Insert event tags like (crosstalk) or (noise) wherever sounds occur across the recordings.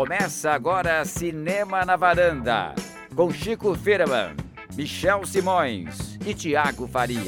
Começa agora Cinema na Varanda, com Chico Firman, Michel Simões e Tiago Faria.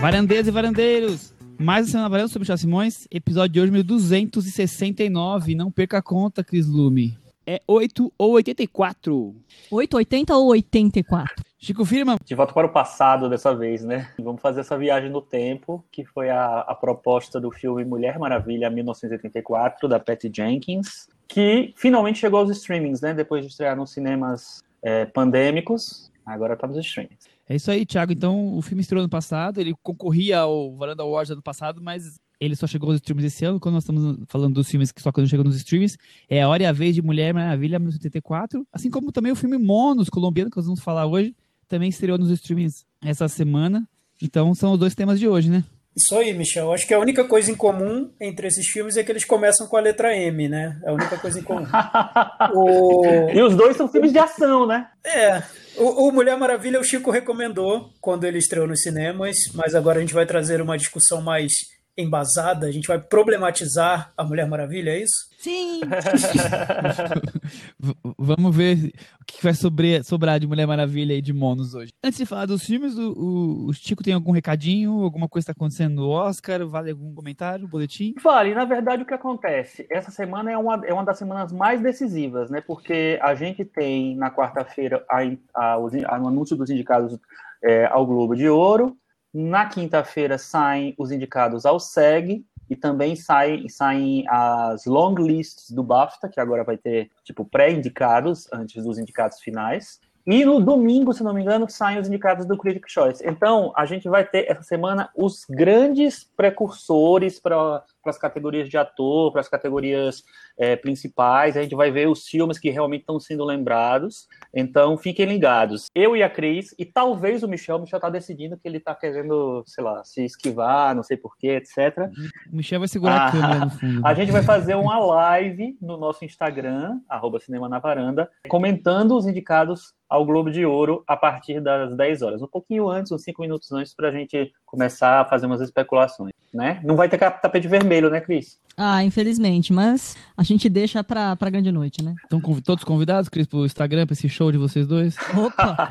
Varandeiros e varandeiros, mais um Cinema na Varanda sobre Michel Simões, episódio de hoje 1269, não perca a conta, Cris Lume. É 8 ou 84. 880 ou 84? Chico Firman. De volta para o passado dessa vez, né? Vamos fazer essa viagem no tempo, que foi a, a proposta do filme Mulher Maravilha 1984, da Patty Jenkins, que finalmente chegou aos streamings, né? Depois de estrear nos cinemas é, pandêmicos, agora está nos streamings. É isso aí, Thiago. Então, o filme estreou ano passado, ele concorria ao Varanda Awards ano passado, mas ele só chegou aos streams esse ano, quando nós estamos falando dos filmes que só quando chegam nos streams, é A Hora e a Vez de Mulher Maravilha 1984, assim como também o filme Monos, colombiano, que nós vamos falar hoje, também estreou nos streams essa semana. Então são os dois temas de hoje, né? Isso aí, Michel. Acho que a única coisa em comum entre esses filmes é que eles começam com a letra M, né? É a única coisa em comum. (laughs) o... E os dois são filmes de ação, né? É. O, o, Mulher Maravilha o Chico recomendou quando ele estreou nos cinemas, mas agora a gente vai trazer uma discussão mais embasada, a gente vai problematizar a Mulher Maravilha, é isso? Sim! (laughs) Vamos ver o que vai sobre, sobrar de Mulher Maravilha e de Monos hoje. Antes de falar dos filmes, o, o, o Chico tem algum recadinho? Alguma coisa está acontecendo no Oscar? Vale algum comentário, boletim? Vale, na verdade o que acontece? Essa semana é uma, é uma das semanas mais decisivas, né? Porque a gente tem na quarta-feira a, a, a, o anúncio dos indicados é, ao Globo de Ouro, na quinta-feira saem os indicados ao SEG e também saem, saem as long lists do BAFTA, que agora vai ter tipo pré-indicados antes dos indicados finais. E no domingo, se não me engano, saem os indicados do Critic Choice. Então, a gente vai ter essa semana os grandes precursores para as categorias de ator, para as categorias é, principais. A gente vai ver os filmes que realmente estão sendo lembrados. Então, fiquem ligados. Eu e a Cris, e talvez o Michel, o Michel está decidindo que ele está querendo, sei lá, se esquivar, não sei porquê, etc. O Michel vai segurar ah, a câmera no fundo. A gente vai fazer uma live no nosso Instagram, arroba Cinema na Varanda, comentando os indicados ao Globo de Ouro a partir das 10 horas. Um pouquinho antes, uns 5 minutos antes, para a gente começar a fazer umas especulações, né? Não vai ter tapete vermelho, né, Cris? Ah, infelizmente, mas a gente deixa para a grande noite, né? Estão todos convidados, Cris, para o Instagram, para esse show de vocês dois? Opa! (laughs)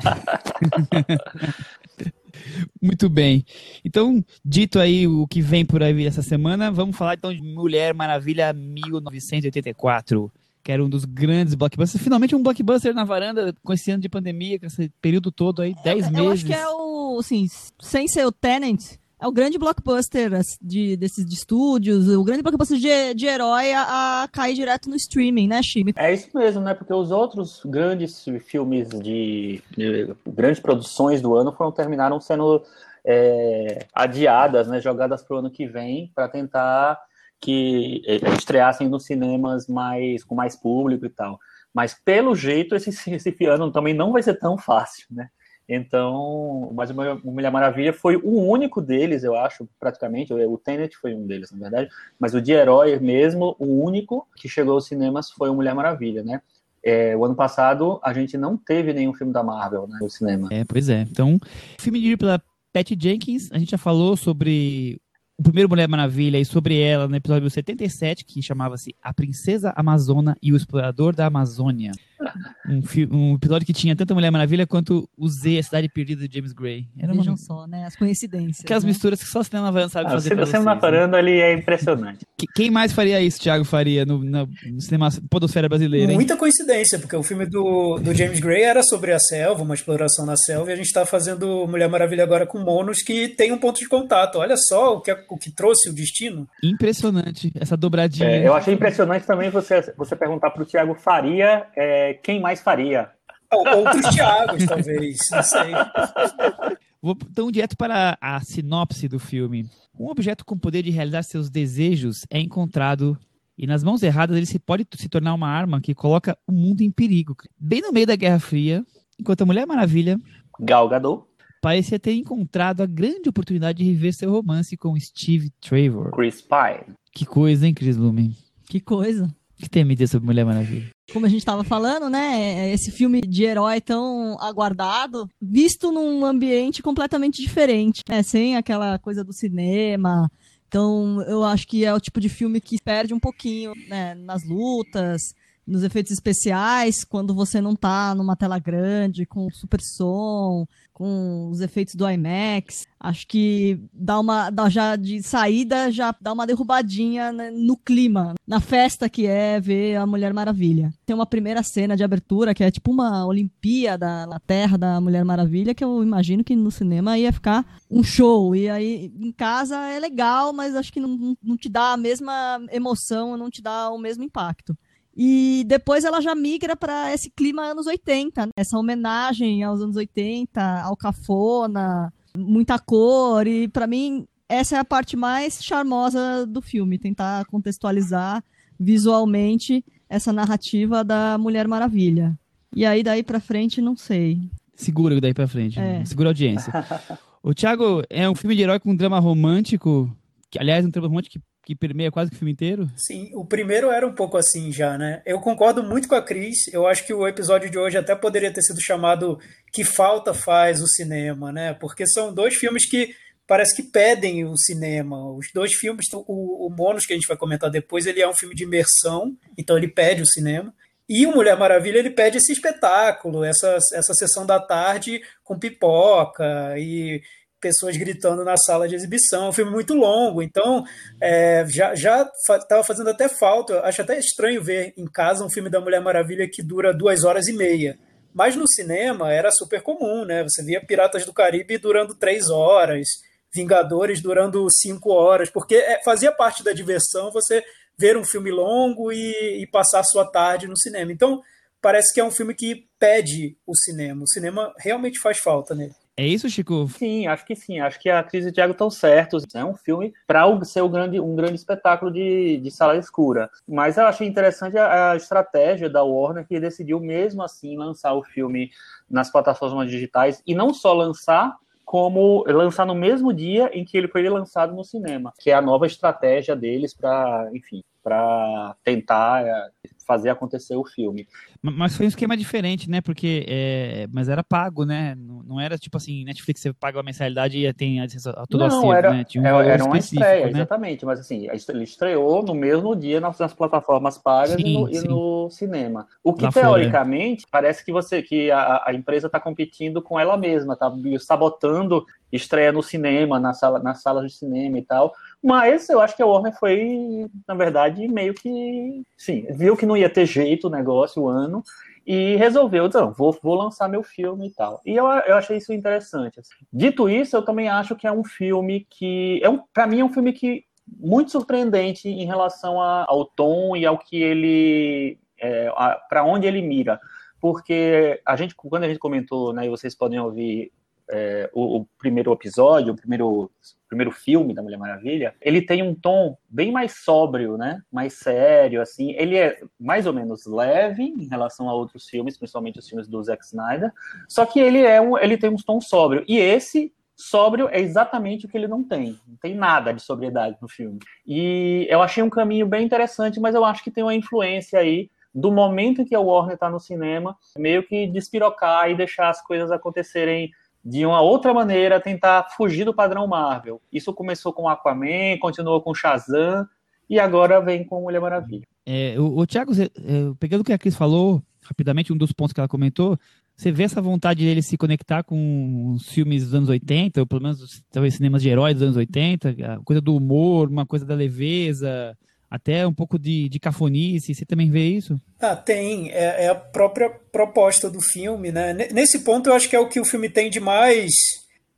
Muito bem. Então, dito aí o que vem por aí essa semana, vamos falar então de Mulher Maravilha 1984 que era um dos grandes blockbusters. Finalmente um blockbuster na varanda com esse ano de pandemia, com esse período todo aí, 10 meses. Eu acho que é o, assim, sem ser o Tenant, é o grande blockbuster de, desses de estúdios, o grande blockbuster de, de herói a, a cair direto no streaming, né, Chime? É isso mesmo, né? Porque os outros grandes filmes de, de grandes produções do ano foram terminaram sendo é, adiadas, né? Jogadas para o ano que vem para tentar que é, estreassem nos cinemas mais com mais público e tal. Mas pelo jeito esse, esse ano também não vai ser tão fácil, né? Então, mas o Mulher Maravilha foi o único deles, eu acho, praticamente. O Tenet foi um deles, na verdade. Mas o de herói mesmo, o único que chegou aos cinemas foi o Mulher Maravilha, né? É, o ano passado a gente não teve nenhum filme da Marvel né, no cinema. É, pois é. Então, filme dirigido pela Patty Jenkins, a gente já falou sobre o primeiro Mulher Maravilha e sobre ela no episódio 77, que chamava-se A Princesa Amazona e o Explorador da Amazônia. Um, um, episódio que tinha tanto Mulher Maravilha quanto o Z, a Cidade Perdida de James Gray. Era Vejam uma... só, né? As coincidências. Aquelas né? misturas que só o Cinema Varanda sabe ah, fazer. O Cinema Varanda ali é impressionante. Quem mais faria isso, Thiago, faria no, no, no cinema podosfera brasileira? Hein? Muita coincidência, porque o filme do, do James Gray era sobre a selva, uma exploração na selva, e a gente está fazendo Mulher Maravilha agora com Monos, que tem um ponto de contato. Olha só o que, o que trouxe o destino. Impressionante, essa dobradinha. É, eu achei impressionante também você, você perguntar para o Thiago Faria é, quem mais faria Outros Thiagos, (laughs) talvez, não sei. Vou então direto para a sinopse do filme. Um objeto com poder de realizar seus desejos é encontrado e nas mãos erradas ele se pode se tornar uma arma que coloca o mundo em perigo. Bem no meio da Guerra Fria, enquanto a Mulher Maravilha, Gal Gadot, parecia ter encontrado a grande oportunidade de rever seu romance com Steve Trevor. Chris Pine. Que coisa, hein, Chris Lumen? Que coisa. Que tem a me dizer sobre Mulher Maravilha? Como a gente estava falando, né? Esse filme de herói tão aguardado, visto num ambiente completamente diferente, né? Sem aquela coisa do cinema, Então, eu acho que é o tipo de filme que perde um pouquinho né, nas lutas, nos efeitos especiais, quando você não tá numa tela grande, com super som, com os efeitos do IMAX. Acho que dá uma. Dá já de saída, já dá uma derrubadinha né, no clima, na festa que é ver a Mulher Maravilha. Tem uma primeira cena de abertura que é tipo uma Olimpíada na Terra da Mulher Maravilha, que eu imagino que no cinema ia ficar um show. E aí em casa é legal, mas acho que não, não te dá a mesma emoção, não te dá o mesmo impacto. E depois ela já migra para esse clima anos 80, né? essa homenagem aos anos 80, ao cafona, muita cor. E para mim, essa é a parte mais charmosa do filme tentar contextualizar visualmente essa narrativa da Mulher Maravilha. E aí, daí para frente, não sei. Segura daí para frente. É. Segura a audiência. (laughs) o Thiago é um filme de herói com um drama romântico, que aliás, um drama romântico que que permeia quase que o filme inteiro? Sim, o primeiro era um pouco assim já, né? Eu concordo muito com a Cris. Eu acho que o episódio de hoje até poderia ter sido chamado Que Falta Faz o Cinema, né? Porque são dois filmes que parece que pedem o cinema. Os dois filmes, o, o que a gente vai comentar depois, ele é um filme de imersão, então ele pede o cinema. E o Mulher Maravilha, ele pede esse espetáculo, essa, essa sessão da tarde com pipoca e pessoas gritando na sala de exibição. É um filme muito longo, então é, já estava fazendo até falta. Eu acho até estranho ver em casa um filme da Mulher Maravilha que dura duas horas e meia. Mas no cinema era super comum, né? Você via Piratas do Caribe durando três horas, Vingadores durando cinco horas, porque é, fazia parte da diversão você ver um filme longo e, e passar a sua tarde no cinema. Então parece que é um filme que pede o cinema. O cinema realmente faz falta nele. É isso, Chico? Sim, acho que sim. Acho que a Cris e o Thiago estão certos. É um filme para ser um grande, um grande espetáculo de, de sala escura. Mas eu achei interessante a, a, estratégia da Warner, que decidiu mesmo assim lançar o filme nas plataformas digitais e não só lançar, como lançar no mesmo dia em que ele foi lançado no cinema, que é a nova estratégia deles para, enfim, para tentar é, fazer acontecer o filme. Mas foi um esquema diferente, né? Porque é, mas era pago, né? Não, era tipo assim, Netflix você paga uma mensalidade e tem a todo não, acervo, era, né? Tinha um era uma estreia, né? exatamente. Mas assim, ele estreou no mesmo dia nas, nas plataformas pagas sim, e, no, e, no, cinema. O que teoricamente fora. parece que você que a, a empresa está competindo com ela mesma, está sabotando estreia no cinema, na sala, nas salas de cinema e tal. Mas eu acho que a Warner foi, na verdade, meio que. Sim, viu que não ia ter jeito o negócio, o ano, e resolveu, então, vou, vou lançar meu filme e tal. E eu, eu achei isso interessante. Assim. Dito isso, eu também acho que é um filme que. É um, para mim, é um filme que muito surpreendente em relação a, ao tom e ao que ele. É, para onde ele mira. Porque a gente, quando a gente comentou, né, e vocês podem ouvir é, o, o, primeiro episódio, o primeiro, primeiro filme da Mulher Maravilha, ele tem um tom bem mais sóbrio, né? Mais sério, assim. Ele é mais ou menos leve em relação a outros filmes, principalmente os filmes do Zack Snyder. Só que ele é um, ele tem um tom sóbrio. E esse sóbrio é exatamente o que ele não tem. Não tem nada de sobriedade no filme. E eu achei um caminho bem interessante, mas eu acho que tem uma influência aí do momento em que a Warner está no cinema, meio que despirocar e deixar as coisas acontecerem de uma outra maneira tentar fugir do padrão Marvel. Isso começou com Aquaman, continuou com Shazam e agora vem com Mulher Maravilha. É, o, o Thiago, é, pegando o que a Cris falou, rapidamente, um dos pontos que ela comentou, você vê essa vontade dele se conectar com os filmes dos anos 80, ou pelo menos talvez cinemas de heróis dos anos 80, a coisa do humor, uma coisa da leveza, até um pouco de, de cafonice. Você também vê isso? Ah, tem. É, é, a própria proposta do filme, né? Nesse ponto, eu acho que é o que o filme tem de mais.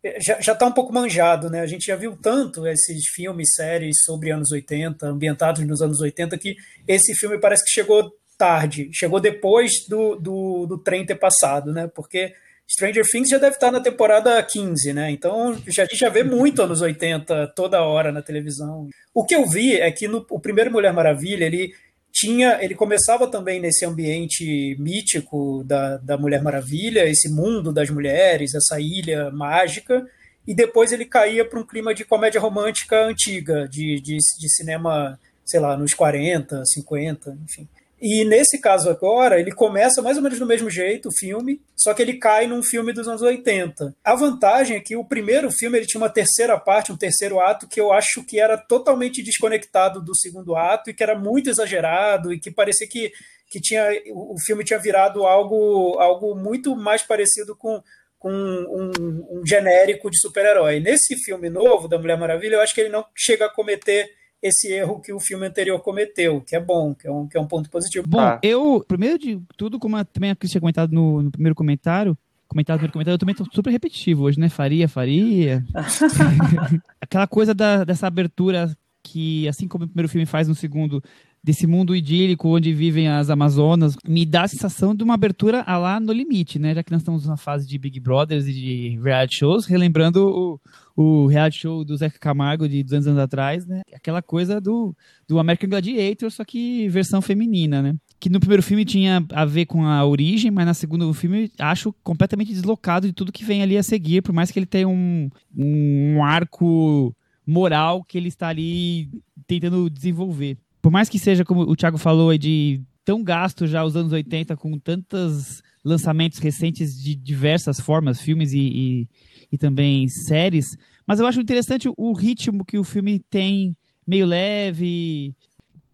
É, já, já tá um pouco manjado, né? A gente já viu tanto esses filmes, séries sobre anos 80, ambientados nos anos 80, que esse filme parece que chegou tarde, chegou depois do, do, do trem ter passado, né? Porque Stranger Things já deve estar na temporada 15, né? Então já, a gente já vê muito anos 80 toda hora na televisão. O que eu vi é que no o primeiro Mulher Maravilha, ele tinha, ele começava também nesse ambiente mítico da, da Mulher Maravilha, esse mundo das mulheres, essa ilha mágica, e depois ele caía para um clima de comédia romântica antiga, de, de, de cinema, sei lá, nos 40, 50, enfim. E nesse caso agora, ele começa mais ou menos do mesmo jeito, o filme, só que ele cai num filme dos anos 80. A vantagem é que o primeiro filme ele tinha uma terceira parte, um terceiro ato, que eu acho que era totalmente desconectado do segundo ato e que era muito exagerado e que parecia que, que tinha, o filme tinha virado algo, algo muito mais parecido com, com um, um genérico de super-herói. Nesse filme novo da Mulher Maravilha, eu acho que ele não chega a cometer esse erro que o filme anterior cometeu, que é bom, que é um, que é um ponto positivo. Bom, ah. eu, primeiro de tudo, como a, também a Cris tinha comentado no, no primeiro comentário, comentado no primeiro comentário, eu também tô super repetitivo hoje, né? Faria, faria. (laughs) Aquela coisa da, dessa abertura que, assim como o primeiro filme faz no segundo, desse mundo idílico onde vivem as Amazonas, me dá a sensação de uma abertura a lá no limite, né? Já que nós estamos na fase de Big Brothers e de reality shows, relembrando o, o reality show do Zeca Camargo de 200 anos atrás, né? Aquela coisa do, do American Gladiator, só que versão feminina, né? Que no primeiro filme tinha a ver com a origem, mas no segundo filme acho completamente deslocado de tudo que vem ali a seguir, por mais que ele tenha um, um arco moral que ele está ali tentando desenvolver por mais que seja, como o Thiago falou, de tão gasto já os anos 80 com tantos lançamentos recentes de diversas formas, filmes e, e, e também séries, mas eu acho interessante o ritmo que o filme tem, meio leve,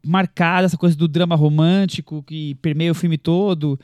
marcado, essa coisa do drama romântico que permeia o filme todo.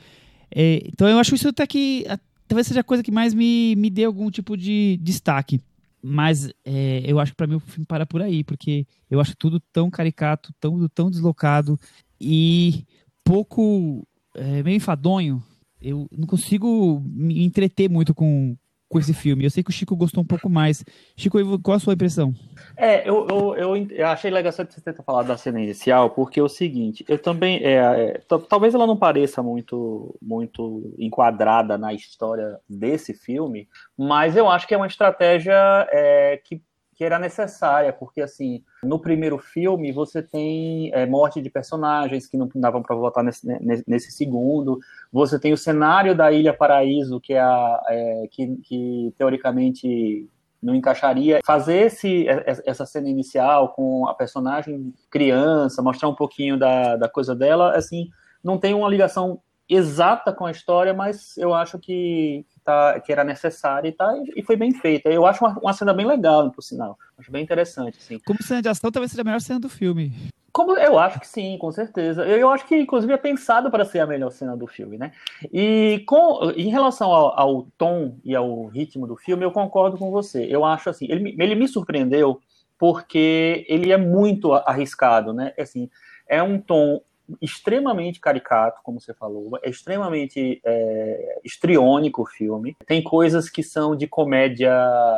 É, então eu acho isso até que talvez seja a coisa que mais me, me dê algum tipo de destaque. Mas é, eu acho que para mim o filme para por aí, porque eu acho tudo tão caricato, tão, tão deslocado e pouco é, meio enfadonho. Eu não consigo me entreter muito com, com esse filme. Eu sei que o Chico gostou um pouco mais. Chico, qual a sua impressão? É, eu, eu, eu, achei legal você ter falado da cena inicial, porque é o seguinte, eu também. É, é, talvez ela não pareça muito, muito enquadrada na história desse filme, mas eu acho que é uma estratégia é, que que era necessária, porque assim, no primeiro filme você tem é, morte de personagens que não davam para voltar nesse, nesse, segundo, você tem o cenário da Ilha Paraíso, que é, a, é que, que, teoricamente não encaixaria. Fazer esse, essa cena inicial com a personagem criança, mostrar um pouquinho da, da coisa dela, assim, não tem uma ligação exata com a história, mas eu acho que tá, que era necessária e, tá, e foi bem feita. Eu acho uma, uma cena bem legal, por sinal. Acho bem interessante. Assim. Como cena de ação, talvez seja a melhor cena do filme. Como, eu acho que sim, com certeza. Eu, eu acho que, inclusive, é pensado para ser a melhor cena do filme, né? E com, em relação ao, ao, tom e ao ritmo do filme, eu concordo com você. Eu acho assim, ele, ele me surpreendeu porque ele é muito arriscado, né? Assim, é um tom extremamente caricato, como você falou, é extremamente é, estriônico o filme. Tem coisas que são de comédia.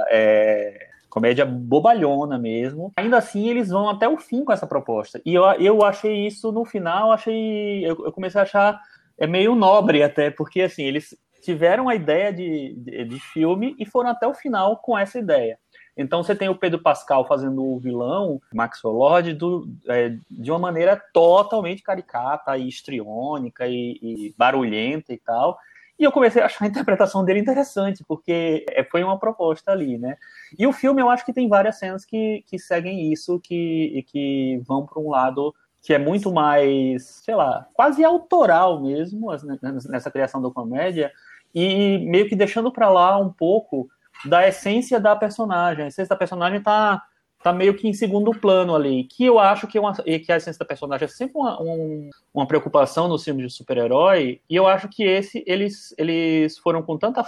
É, comédia bobalhona mesmo. Ainda assim, eles vão até o fim com essa proposta. E eu, eu achei isso no final, achei. Eu, eu comecei a achar é meio nobre até, porque assim, eles tiveram a ideia de, de, de filme e foram até o final com essa ideia. Então você tem o Pedro Pascal fazendo o vilão, Max Lord, do, é, de uma maneira totalmente caricata e estriônica e, e, barulhenta e tal. E eu comecei a achar a interpretação dele interessante, porque é, foi uma proposta ali, né? E o filme eu acho que tem várias cenas que, que seguem isso, que, que vão para um lado que é muito mais, sei lá, quase autoral mesmo, nessa criação da comédia, e meio que deixando para lá um pouco da essência da personagem. A essência da personagem tá, tá meio que em segundo plano ali. Que eu acho que, é uma, que a essência da personagem é sempre uma, um, uma preocupação nos filmes de super-herói. E eu acho que esse eles, eles foram com tanta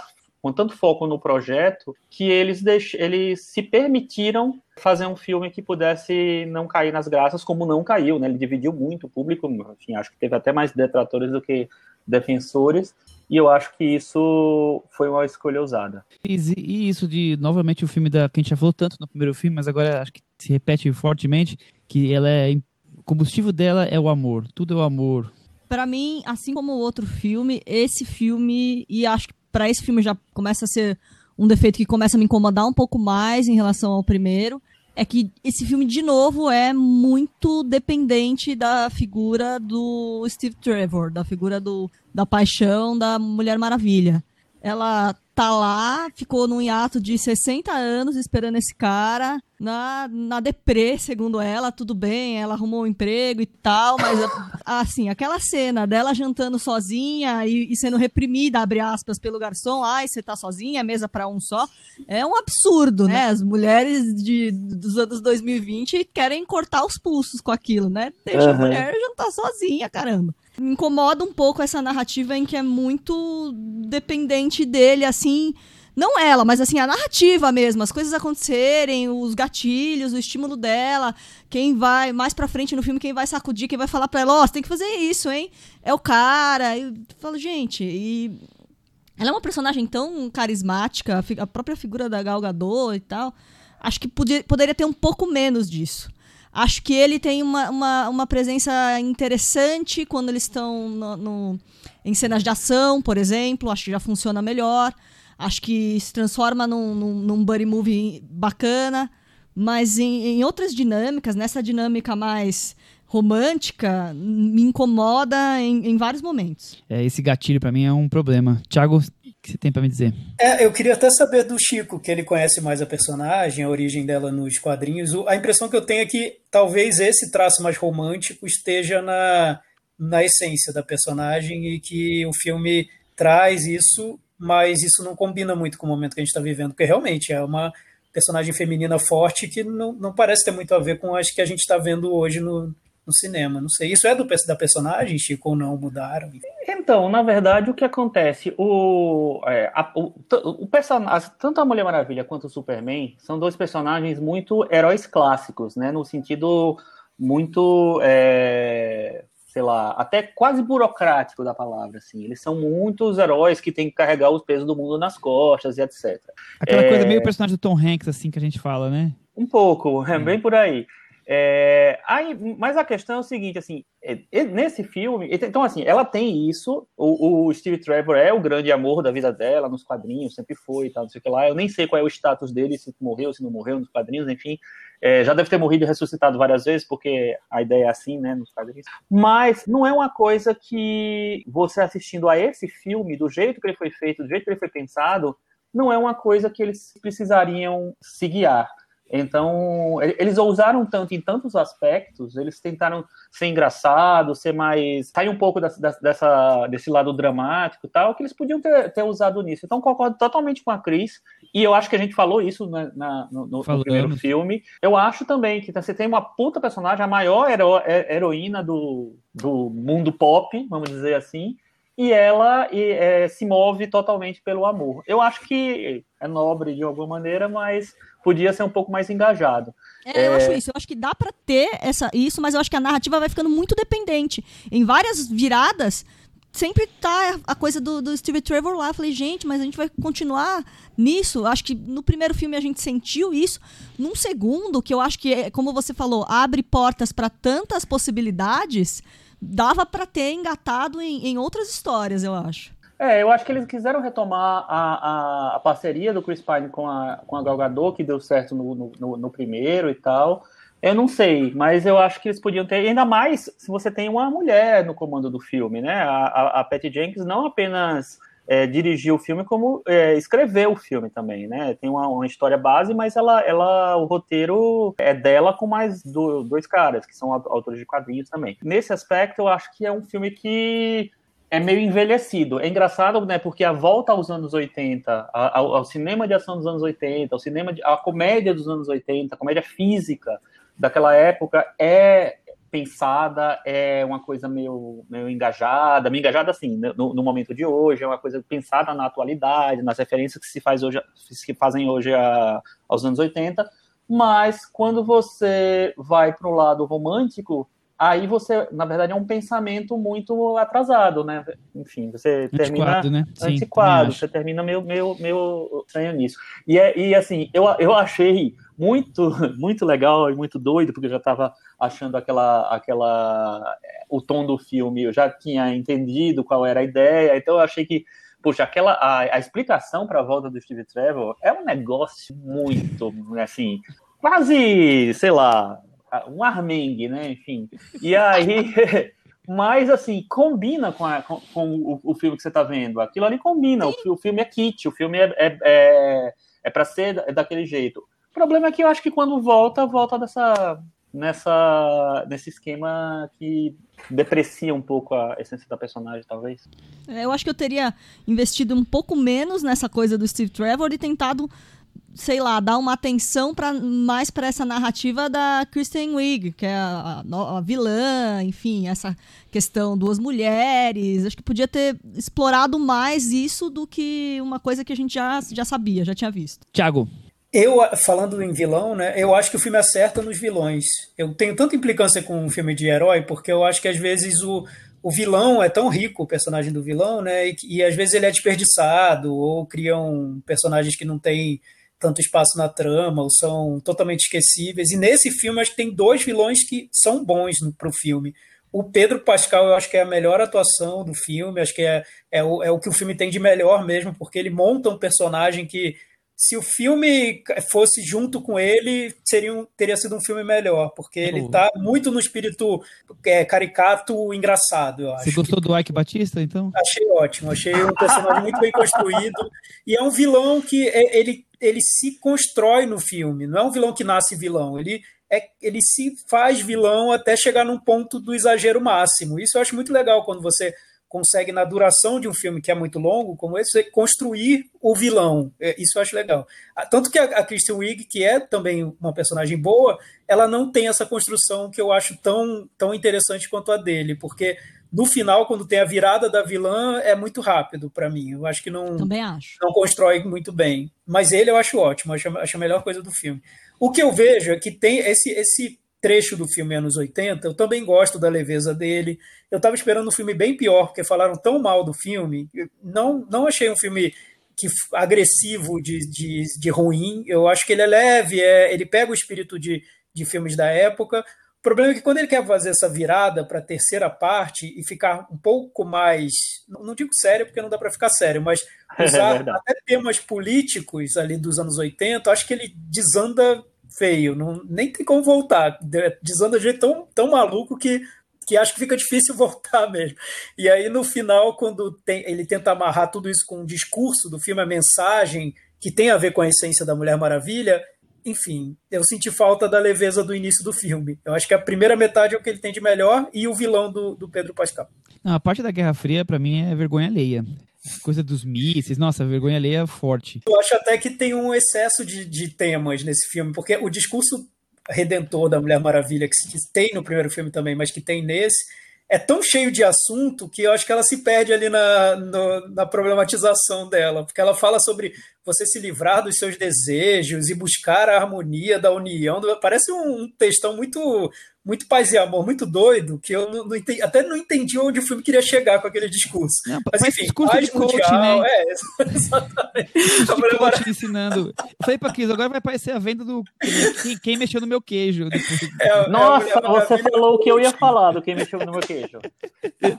com tanto foco no projeto que eles, deix... eles se permitiram fazer um filme que pudesse não cair nas graças, como não caiu, né? Ele dividiu muito o público, enfim, acho que teve até mais detratores do que defensores, e eu acho que isso foi uma escolha ousada. E isso de, novamente, o filme da, que a gente já falou tanto no primeiro filme, mas agora acho que se repete fortemente, que ela é, o combustível dela é o amor, tudo é o amor. Para mim, assim como o outro filme, esse filme, e acho que para esse filme já começa a ser um defeito que começa a me incomodar um pouco mais em relação ao primeiro, é que esse filme, de novo, é muito dependente da figura do Steve Trevor, da figura do, da paixão da Mulher Maravilha. Ela tá lá, ficou num hiato de 60 anos esperando esse cara, na, na deprê, segundo ela, tudo bem, ela arrumou um emprego e tal, mas (coughs) assim, aquela cena dela jantando sozinha e, e sendo reprimida, abre aspas, pelo garçom, ai, você tá sozinha, mesa para um só, é um absurdo, né? As mulheres de, dos anos 2020 querem cortar os pulsos com aquilo, né? Deixa uhum. a mulher jantar sozinha, caramba. Me incomoda um pouco essa narrativa em que é muito dependente dele, assim. Não ela, mas assim, a narrativa mesmo, as coisas acontecerem, os gatilhos, o estímulo dela, quem vai mais pra frente no filme, quem vai sacudir, quem vai falar pra ela, ó, oh, você tem que fazer isso, hein? É o cara. Eu falo, gente, e. Ela é uma personagem tão carismática, a própria figura da Gal Gadot e tal. Acho que podia, poderia ter um pouco menos disso. Acho que ele tem uma, uma, uma presença interessante quando eles estão no, no, em cenas de ação, por exemplo. Acho que já funciona melhor. Acho que se transforma num, num, num buddy movie bacana. Mas em, em outras dinâmicas, nessa dinâmica mais romântica, me incomoda em, em vários momentos. É, esse gatilho para mim é um problema. Tiago, que você tem para me dizer? É, eu queria até saber do Chico, que ele conhece mais a personagem, a origem dela nos quadrinhos. A impressão que eu tenho é que talvez esse traço mais romântico esteja na, na essência da personagem e que o filme traz isso, mas isso não combina muito com o momento que a gente está vivendo, porque realmente é uma personagem feminina forte que não, não parece ter muito a ver com as que a gente está vendo hoje no, no cinema. Não sei. Isso é do, da personagem, Chico, ou não? Mudaram? Então, na verdade, o que acontece? O, é, a, o, o personagem, tanto a Mulher Maravilha quanto o Superman são dois personagens muito heróis clássicos, né? No sentido muito. É, sei lá, até quase burocrático da palavra, assim. Eles são muitos heróis que têm que carregar os pesos do mundo nas costas e etc. Aquela é... coisa meio personagem do Tom Hanks, assim, que a gente fala, né? Um pouco, é bem por aí. É, aí, mas a questão é o seguinte, assim, é, nesse filme, então assim, ela tem isso, o, o, Steve Trevor é o grande amor da vida dela, nos quadrinhos, sempre foi tal, não sei o que lá, eu nem sei qual é o status dele, se morreu, se não morreu nos quadrinhos, enfim, é, já deve ter morrido e ressuscitado várias vezes, porque a ideia é assim, né, nos quadrinhos, mas não é uma coisa que você assistindo a esse filme, do jeito que ele foi feito, do jeito que ele foi pensado, não é uma coisa que eles precisariam se guiar, então, eles ousaram tanto em tantos aspectos, eles tentaram ser engraçados, ser mais. sair um pouco dessa, dessa, desse lado dramático e tal, que eles podiam ter, ter usado nisso. Então, concordo totalmente com a Cris, e eu acho que a gente falou isso na, na, no, no, primeiro filme. Eu acho também que você tem uma puta personagem, a maior hero, heroína do, do mundo pop, vamos dizer assim, e ela e, é, se move totalmente pelo amor. Eu acho que é nobre de alguma maneira, mas podia ser um pouco mais engajado. É, é... eu acho isso. Eu acho que dá para ter essa, isso, mas eu acho que a narrativa vai ficando muito dependente. Em várias viradas, sempre tá a coisa do, do Steve Trevor lá. Eu falei, gente, mas a gente vai continuar nisso. Acho que no primeiro filme a gente sentiu isso. Num segundo, que eu acho que, é, como você falou, abre portas para tantas possibilidades dava para ter engatado em, em outras histórias, eu acho. É, eu acho que eles quiseram retomar a, a, a, parceria do Chris Pine com a, com a Gal Gadot, que deu certo no, no, no, primeiro e tal. Eu não sei, mas eu acho que eles podiam ter, ainda mais se você tem uma mulher no comando do filme, né? A, a, a Patty Jenkins não apenas é, dirigir o filme, como é, escrever o filme também, né? Tem uma, uma, história base, mas ela, ela, o roteiro é dela com mais do, dois caras, que são autores de quadrinhos também. Nesse aspecto, eu acho que é um filme que é meio envelhecido. É engraçado, né? Porque a volta aos anos 80, ao, ao cinema de ação dos anos 80, ao cinema de, a comédia dos anos 80, a comédia física daquela época é pensada, é uma coisa meio, meio engajada, meio engajada assim, no, no, momento de hoje, é uma coisa pensada na atualidade, nas referências que se faz hoje, que fazem hoje a, aos anos 80, mas quando você vai para o lado romântico, aí você, na verdade, é um pensamento muito atrasado, né? Enfim, você termina né? Sim, antiquado, você termina meio, meio, meio estranho nisso. E, é, e assim, eu, eu achei muito, (laughs) muito legal e muito doido, porque eu já estava achando aquela, aquela, o tom do filme, eu já tinha entendido qual era a ideia, então eu achei que Poxa, aquela, a, a explicação para a volta do Steve Trevor é um negócio muito, assim, quase, sei lá, um armengue, né? Enfim. E aí, (laughs) Mas, assim, combina com, a, com, com o, o, filme que você está vendo. Aquilo ali combina. O, o, filme é kit, o filme é, é, é, é para ser daquele jeito. O problema é que eu acho que quando volta, volta dessa, nessa, nesse esquema que deprecia um pouco a essência da personagem, talvez. É, eu acho que eu teria investido um pouco menos nessa coisa do Steve Trevor e tentado sei lá, dar uma atenção para mais para essa narrativa da Kristen Wiig, que é a, a, a, vilã, enfim, essa questão duas mulheres. Acho que podia ter explorado mais isso do que uma coisa que a gente já, já sabia, já tinha visto. Tiago. Eu, falando em vilão, né, eu acho que o filme acerta nos vilões. Eu tenho tanta implicância com um filme de herói, porque eu acho que às vezes o, o vilão é tão rico, o personagem do vilão, né, e, e às vezes ele é desperdiçado, ou criam personagens que não têm tanto espaço na trama, ou são totalmente esquecíveis. E nesse filme, acho que tem dois vilões que são bons para o filme. O Pedro Pascal, eu acho que é a melhor atuação do filme, acho que é, é, o, é o que o filme tem de melhor mesmo, porque ele monta um personagem que se o filme fosse junto com ele, seria um, teria sido um filme melhor, porque ele está muito no espírito é, caricato engraçado, eu acho. Você gostou do Ike Batista, então? Achei ótimo, achei um personagem muito bem construído, e é um vilão que é, ele, ele se constrói no filme, não é um vilão que nasce vilão, ele, é, ele se faz vilão até chegar num ponto do exagero máximo. Isso eu acho muito legal quando você consegue, na duração de um filme que é muito longo, como esse, construir o vilão. É, isso eu acho legal. Ah, tanto que a, Kristen Wiig, que é também uma personagem boa, ela não tem essa construção que eu acho tão, tão interessante quanto a dele, porque no final, quando tem a virada da vilã, é muito rápido para mim. Eu acho que não, Também acho. não constrói muito bem. Mas ele eu acho ótimo, acho, acho a melhor coisa do filme. O que eu vejo é que tem esse, esse trecho do filme anos 80, eu também gosto da leveza dele. Eu estava esperando um filme bem pior, porque falaram tão mal do filme. não, não achei um filme que agressivo de, de, de ruim. Eu acho que ele é leve, é, ele pega o espírito de, de filmes da época. O problema é que quando ele quer fazer essa virada para a terceira parte e ficar um pouco mais, não digo sério porque não dá para ficar sério, mas (laughs) usar é até temas políticos ali dos anos 80, acho que ele desanda feio, não, nem tem como voltar. Desanda de jeito tão, tão maluco que, que acho que fica difícil (laughs) voltar mesmo. E aí, no final, quando tem, ele tenta amarrar tudo isso com o discurso do filme, a mensagem que tem a ver com a essência da Mulher Maravilha, enfim, eu senti falta da leveza do início do filme. Eu acho que a primeira metade é o que ele tem de melhor e o vilão do, do Pedro Pascal. Não, a parte da Guerra Fria, para mim, é vergonha alheia coisa dos mísseis, nossa, vergonha alheia é forte. Eu acho até que tem um excesso de, de temas nesse filme, porque o discurso redentor da Mulher Maravilha, que, que tem no primeiro filme também, mas que tem nesse, é tão cheio de assunto que eu acho que ela se perde ali na, no, na problematização dela, porque ela fala sobre você se livrar dos seus desejos e buscar a harmonia da união. Parece um textão muito muito paz e amor, muito doido, que eu não, não entendi, até não entendi onde o filme queria chegar com aquele discurso. Não, mas, enfim, discurso paz de mundial, coach, né? é, (laughs) exatamente. Discurso coach ensinando. Eu falei pra Cris, agora vai aparecer a venda do quem, quem mexeu no meu queijo. É, é Nossa, é você falou o que eu ia falar do quem mexeu no meu queijo.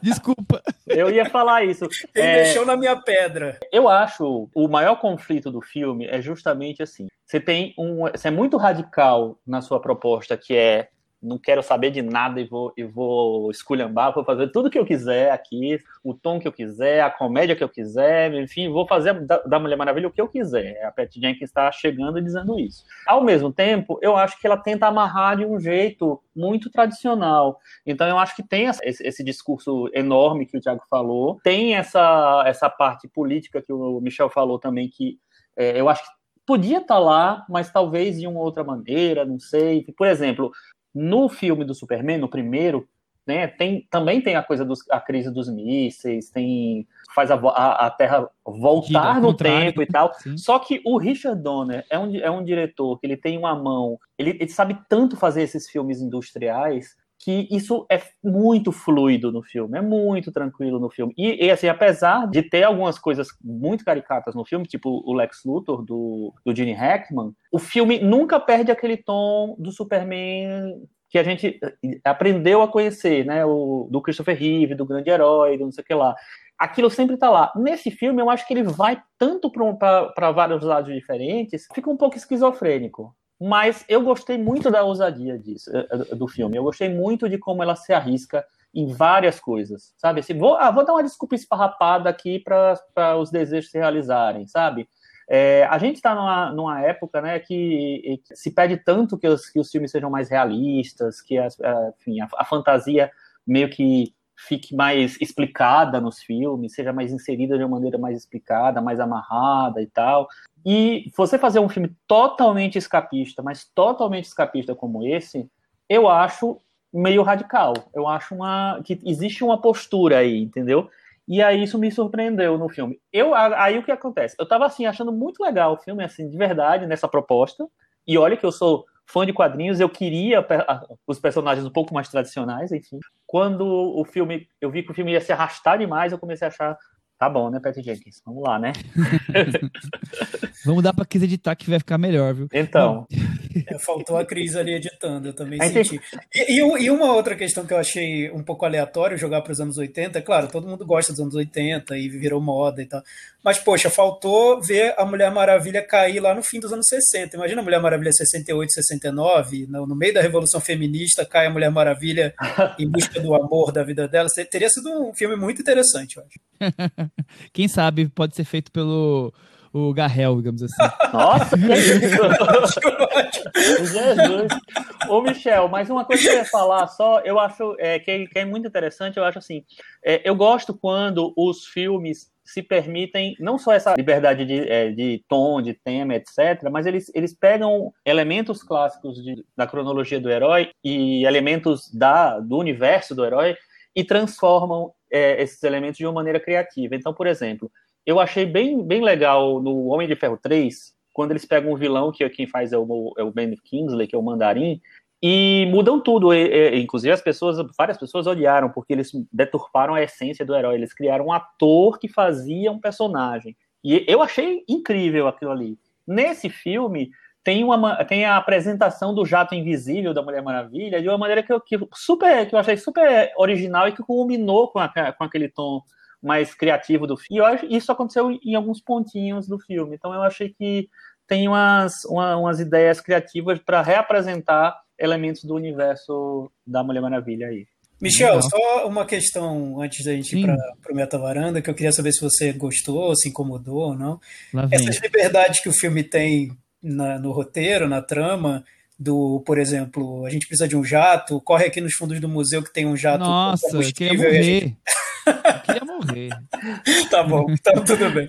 Desculpa. Eu ia falar isso. Quem é, mexeu na minha pedra. Eu acho o maior conflito do filme é justamente assim. Você tem um, você é muito radical na sua proposta, que é não quero saber de nada e vou, e vou esculhambar, vou fazer tudo que eu quiser aqui, o tom que eu quiser, a comédia que eu quiser, enfim, vou fazer da, da Mulher Maravilha o que eu quiser. A Patty Jenkins está chegando e dizendo isso. Ao mesmo tempo, eu acho que ela tenta amarrar de um jeito muito tradicional. Então, eu acho que tem esse, esse discurso enorme que o Tiago falou, tem essa, essa parte política que o Michel falou também, que é, eu acho que podia estar tá lá, mas talvez de uma outra maneira, não sei. Por exemplo, no filme do Superman, no primeiro, né, tem, também tem a coisa dos, a crise dos mísseis, tem faz a, a, a Terra voltar no tempo e tal. Sim. Só que o Richard Donner é um, é um diretor que ele tem uma mão, ele, ele sabe tanto fazer esses filmes industriais que isso é muito fluido no filme, é muito tranquilo no filme. E, e, assim, apesar de ter algumas coisas muito caricatas no filme, tipo o Lex Luthor do, do Gene Hackman, o filme nunca perde aquele tom do Superman que a gente aprendeu a conhecer, né? O, do Christopher Reeve, do grande herói, do não sei o que lá. Aquilo sempre está lá. Nesse filme, eu acho que ele vai tanto para vários lados diferentes, fica um pouco esquizofrênico. Mas eu gostei muito da ousadia disso, eh, eh, do filme. Eu gostei muito de como ela se arrisca em várias coisas, sabe? Assim, vou, ah, vou dar uma desculpa esfarrapada aqui para os desejos se realizarem, sabe? É, a gente está numa, numa época né, que, que, se pede tanto que os, que os filmes sejam mais realistas, que as, enfim, a, a fantasia meio que fique mais explicada nos filmes, seja mais inserida de uma maneira mais explicada, mais amarrada e tal. E você fazer um filme totalmente escapista, mas totalmente escapista como esse, eu acho meio radical. Eu acho uma que existe uma postura aí, entendeu? E aí isso me surpreendeu no filme. Eu aí o que acontece? Eu tava assim achando muito legal o filme assim, de verdade nessa proposta. E olha que eu sou fã de quadrinhos, eu queria os personagens um pouco mais tradicionais, enfim. Quando o filme, eu vi que o filme ia se arrastar demais, eu comecei a achar Tá bom, né, Patty Jenkins? Vamos lá, né? (laughs) Vamos dar pra Cris editar que vai ficar melhor, viu? Então. É, faltou a Cris ali editando, eu também senti. E, e, uma outra questão que eu achei um pouco aleatório jogar para os anos 80, é claro, todo mundo gosta dos anos 80 e virou moda e tal. Mas, poxa, faltou ver a Mulher Maravilha cair lá no fim dos anos 60. Imagina a Mulher Maravilha 68, 69, no, no meio da Revolução Feminista, cai a Mulher Maravilha em busca do amor da vida dela. Teria sido um filme muito interessante, eu acho. (laughs) Quem sabe pode ser feito pelo o Garrel, digamos assim. (laughs) Nossa, que isso! (laughs) Jesus! Ô, Michel, mas uma coisa que eu ia falar só, eu acho é, que, que é muito interessante, eu acho assim, é, eu gosto quando os filmes se permitem não só essa liberdade de, é, de tom, de tema, etc., mas eles, eles pegam elementos clássicos de, da cronologia do herói e elementos da, do universo do herói e transformam é, esses elementos de uma maneira criativa. Então, por exemplo, eu achei bem, bem legal no Homem de Ferro 3, quando eles pegam um vilão, que é quem faz é o, é o Ben Kingsley, que é o Mandarim, e mudam tudo. E, e, inclusive, as pessoas, várias pessoas odiaram, porque eles deturparam a essência do herói. Eles criaram um ator que fazia um personagem. E eu achei incrível aquilo ali. Nesse filme, tem, uma, tem a apresentação do jato invisível da Mulher Maravilha de uma maneira que eu, que super, que eu achei super original e que culminou com, a, com aquele tom mais criativo do filme. E eu acho, isso aconteceu em alguns pontinhos do filme. Então eu achei que tem umas, uma, umas ideias criativas para reapresentar elementos do universo da Mulher Maravilha aí. Michel, Legal. só uma questão antes da gente ir para o Meta Varanda, que eu queria saber se você gostou, se incomodou ou não. Essas liberdades que o filme tem na, no roteiro, na trama, do, por exemplo, a gente precisa de um jato, corre aqui nos fundos do museu que tem um jato. Nossa, eu queria morrer. (laughs) Queria morrer. (laughs) tá bom, tá tudo bem.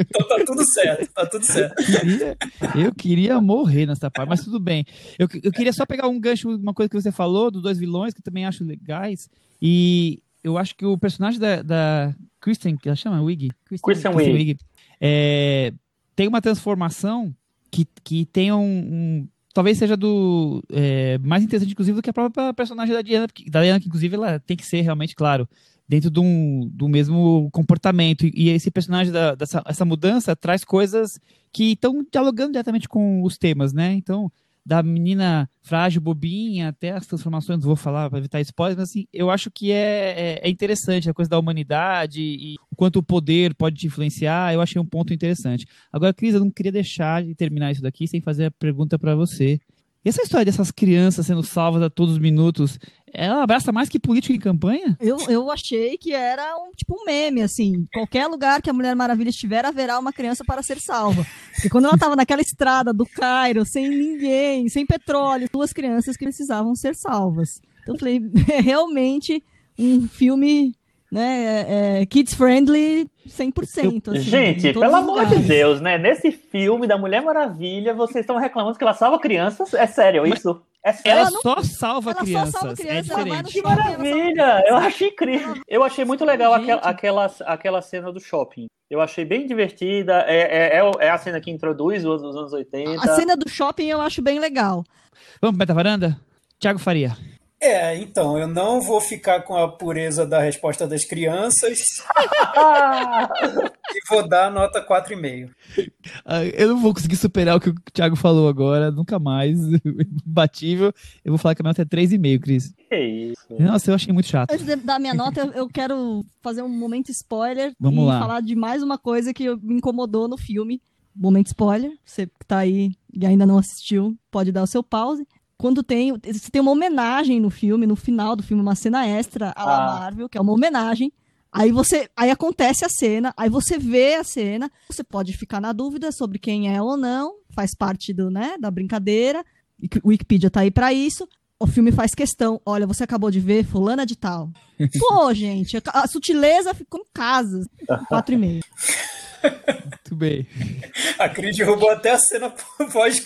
então tá tudo certo, tá tudo certo. Eu queria, eu queria morrer nessa parte, mas tudo bem. Eu, eu queria só pegar um gancho, uma coisa que você falou, dos dois vilões, que também acho legais, e eu acho que o personagem da, da Kristen, que ela chama Wig? Kristen, Kristen Wiig, é, tem uma transformação que, que tem um, um talvez seja do é, mais interessante, inclusive, do que a própria personagem da Diana, da Diana, que inclusive ela tem que ser realmente, claro, dentro do, um, do mesmo comportamento. E, esse personagem, da, dessa essa mudança, traz coisas que estão dialogando diretamente com os temas, né? Então, da menina frágil, bobinha, até as transformações, não vou falar para evitar spoilers, mas assim, eu acho que é, é, é, interessante a coisa da humanidade e o quanto o poder pode te influenciar, eu achei um ponto interessante. Agora, Cris, eu não queria deixar de terminar isso daqui sem fazer a pergunta para você. E essa história dessas crianças sendo salvas a todos os minutos, ela abraça mais que política em campanha? Eu, eu achei que era um tipo um meme, assim. Qualquer lugar que a Mulher Maravilha estiver, haverá uma criança para ser salva. E quando ela estava naquela estrada do Cairo, sem ninguém, sem petróleo, duas crianças que precisavam ser salvas. Então eu falei, (laughs) é realmente um filme né, é, é kids friendly 100%. Assim, Gente, pelo amor de Deus, né? Nesse filme da Mulher Maravilha, vocês estão reclamando que ela salva crianças? É sério Mas isso? É sério? Ela só salva ela crianças. Só salva crianças é diferente. Que maravilha! Eu achei incrível. Eu achei muito legal aquela, aquela, aquela cena do shopping. Eu achei bem divertida. É, é, é, é a cena que introduz os, os anos 80. A cena do shopping eu acho bem legal. Vamos para a varanda? Tiago Faria. É, então, eu não vou ficar com a pureza da resposta das crianças (laughs) e vou dar nota 4,5. Ah, eu não vou conseguir superar o que o Thiago falou agora, nunca mais. (laughs) Batível. Eu vou falar que a nota é 3,5, Cris. Que isso? Nossa, eu achei muito chato. Antes de dar minha nota, eu quero fazer um momento spoiler Vamos e lá. falar de mais uma coisa que me incomodou no filme. Momento spoiler, você que tá aí e ainda não assistiu, pode dar o seu pause quando tem. Você tem uma homenagem no filme, no final do filme, uma cena extra à Ah. Marvel, que é uma homenagem. Aí você. Aí acontece a cena, aí você vê a cena, você pode ficar na dúvida sobre quem é ou não, faz parte do, né, da brincadeira. O Wikipedia tá aí pra isso. O filme faz questão. Olha, você acabou de ver fulana de tal. (laughs) Pô, gente, a- a sutileza ficou em casa. (laughs) Quatro e meio. Muito bem. A Cris derrubou até a cena pós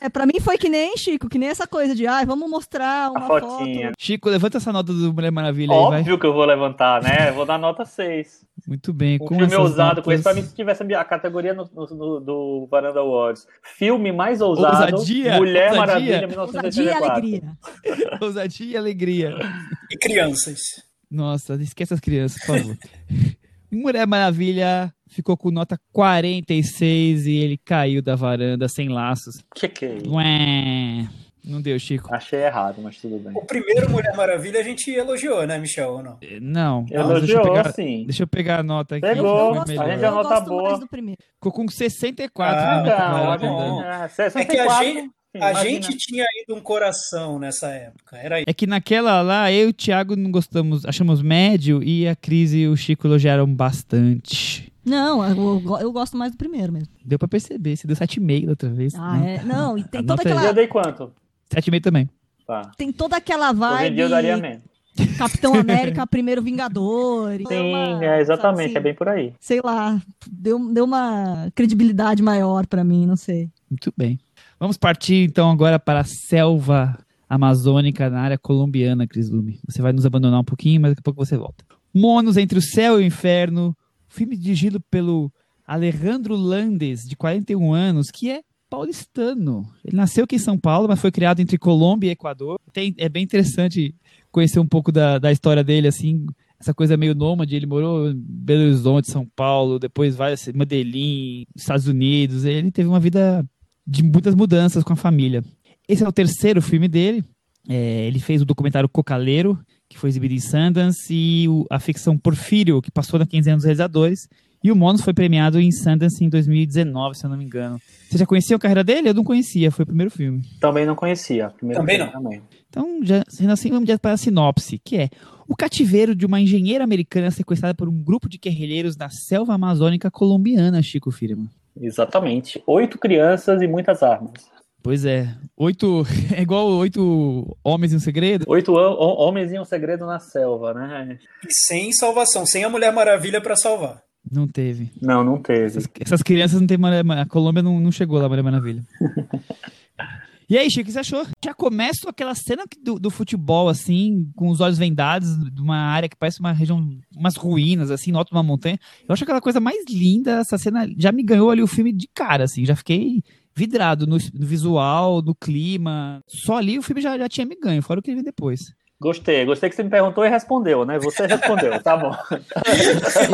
É, pra mim foi que nem, Chico, que nem essa coisa de, ai, vamos mostrar uma A foto. fotinha. Chico, levanta essa nota do Mulher Maravilha aí, vai. Óbvio que eu vou levantar, né? Eu vou dar nota 6. Muito bem. Um com filme ousado com esse, pra notas- mim, se tivesse a categoria no, no- no- do Varanda Awards. Filme mais ousado, Ousadia, Mulher ousadia. Maravilha, Ousadia e 1984. alegria. (laughs) Ousadia e alegria. e crianças. Nossa, esquece as crianças, por favor. Mulher Maravilha ficou com nota 46 e ele caiu da varanda sem laços. Que que é isso? Ué, não deu, Chico. Achei errado, mas tudo bem. O primeiro Mulher Maravilha a gente elogiou, né, Michel? Ou não? Eh, Não, deixa eu, Elogiou, pegar, sim. deixa eu pegar a nota aqui. Pegou. a gente já eu nota boa. Ficou com 64 Ah, Então, a Maravilha. gente, é, É que a 64, gente, a imagina. gente tinha ido um coração nessa época. Era isso. É que naquela lá, eu e o Thiago não gostamos, achamos médio e a Cris e o Chico elogiaram bastante. Não, eu, eu- gosto mais do primeiro mesmo. Deu pra perceber, você deu 7,5 da outra vez. Ah, né? é. Não, e tem A toda é- Eu aquela. dei quanto? 7,5 também. Tá. Tem toda aquela Hoje em vibe. dia eu daria menos. (laughs) Capitão América, (laughs) primeiro Vingador. Sim, uma, é exatamente, sabe, é bem por aí. Sei lá, deu, deu uma credibilidade maior pra mim, não sei. Muito bem. Vamos partir então agora para a selva amazônica na área colombiana, Cris Lume. Você vai nos abandonar um pouquinho, mas daqui a pouco você volta. Monos entre o céu e o inferno, filme dirigido pelo Alejandro Landes, de 41 anos, que é paulistano. Ele nasceu aqui em São Paulo, mas foi criado entre Colômbia e Equador. Tem- é bem interessante conhecer um pouco da, da história dele, assim, essa coisa meio nômade. Ele morou em Belo Horizonte, São Paulo, depois vai a Medellín, Estados Unidos. Ele teve uma vida de muitas mudanças com a família. Esse é o terceiro filme dele. É, ele fez o documentário Cocaleiro, que foi exibido em Sundance, e o- a ficção Porfírio, que passou na 15 anos realizadores. E o Monos foi premiado em Sundance em 2019, se eu não me engano. Você já conhecia a carreira dele? Eu não conhecia, foi o primeiro filme. Também não conhecia. Primeiro Também filme não. Também. Então, já, sendo assim, vamos direto para a sinopse, que é o cativeiro de uma engenheira americana sequestrada por um grupo de guerrilheiros na selva amazônica colombiana, Chico Firma. Exatamente. Oito crianças e muitas armas. Pois é, oito, (laughs) é igual oito homens em um segredo. Oito ho- ho- homens e um segredo na selva, né? E sem salvação, sem a Mulher Maravilha pra salvar. Não teve. Não, não teve. Essas, essas crianças não tem Mulher Ma- A Colômbia não, não chegou lá, Mulher Maravilha. (laughs) E aí, Chico, o que você achou? Já começa aquela cena do, do futebol, assim, com os olhos vendados, de uma área que parece uma região, umas ruínas, assim, no alto de uma montanha. Eu acho aquela coisa mais linda, essa cena já me ganhou ali o filme de cara, assim, já fiquei vidrado no, no visual, no clima. Só ali o filme já, já tinha me ganho, fora o que ele vem depois. Gostei, gostei que você me perguntou e respondeu, né? Você respondeu, tá bom. (laughs)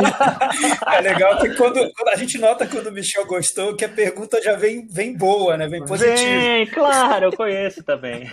É legal que quando, quando a gente nota quando o Michel gostou, que a pergunta já vem, vem boa, né? Vem positiva. Bem, claro, eu conheço também.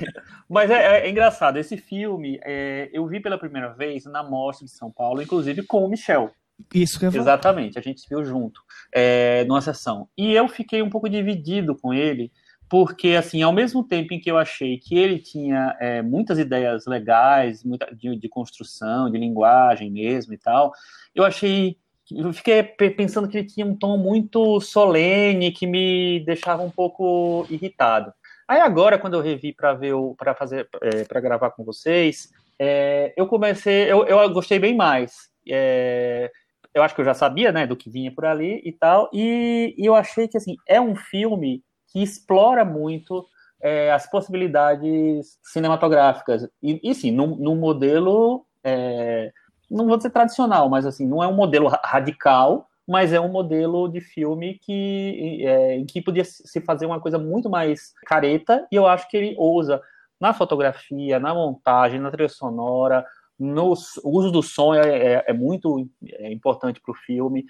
Mas é, é- é engraçado, esse filme é, eu vi pela primeira vez na Mostra de São Paulo, inclusive com o Michel. Isso que eu. Exatamente, a gente viu junto, é, numa sessão. E eu fiquei um pouco dividido com ele, porque, assim, ao mesmo tempo em que eu achei que ele tinha é, muitas ideias legais, muita, de, de construção, de linguagem mesmo e tal, eu achei. Eu fiquei pe- pensando que ele tinha um tom muito solene, que me deixava um pouco irritado. Aí agora, quando eu revi para ver para fazer, para gravar com vocês, é, eu comecei, eu, eu gostei bem mais. É, eu acho que eu já sabia, né, do que vinha por ali e tal, e, e eu achei que, assim, é um filme que explora muito é, as possibilidades cinematográficas, e, e sim, num, num modelo, é, não vou dizer tradicional, mas, assim, não é um modelo ra- radical, mas é um modelo de filme que, é, em que podia se fazer uma coisa muito mais careta, e eu acho que ele ousa na fotografia, na montagem, na trilha sonora, no uso do som é, é- é muito é, importante para o filme.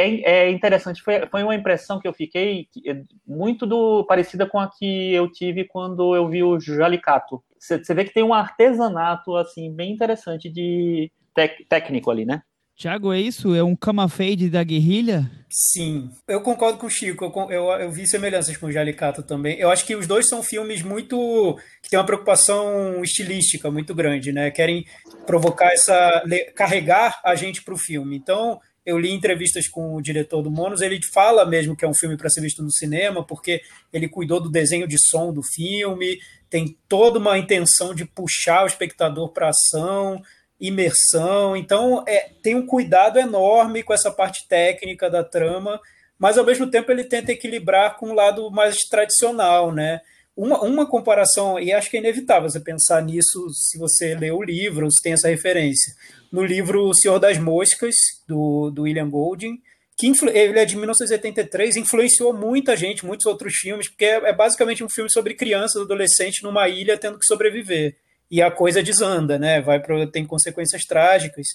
É, é interessante, foi, foi uma impressão que eu fiquei que é muito do, parecida com a que eu tive quando eu vi o Jalicato. Você vê que tem um artesanato assim bem interessante de tec- técnico ali, né? Tiago, é isso? É um cama fade da guerrilha? Sim, eu concordo com o Chico, eu, eu, eu, vi semelhanças com o Jalicato também. Eu acho que os dois são filmes muito. que têm uma preocupação estilística muito grande, né? Querem provocar essa. carregar a gente para o filme. Então, eu li entrevistas com o diretor do Monos, ele fala mesmo que é um filme para ser visto no cinema, porque ele cuidou do desenho de som do filme, tem toda uma intenção de puxar o espectador para ação imersão. Então, é, tem um cuidado enorme com essa parte técnica da trama, mas ao mesmo tempo ele tenta equilibrar com o um lado mais tradicional, né? Uma, uma comparação, e acho que é inevitável você pensar nisso se você lê o livro, se tem essa referência. No livro O Senhor das Moscas, do, do William Golding, que ele é de 1983, influenciou muita gente, muitos outros filmes, porque é, é basicamente um filme sobre crianças, adolescentes numa ilha tendo que sobreviver e a coisa desanda, né? Vai para tem consequências trágicas.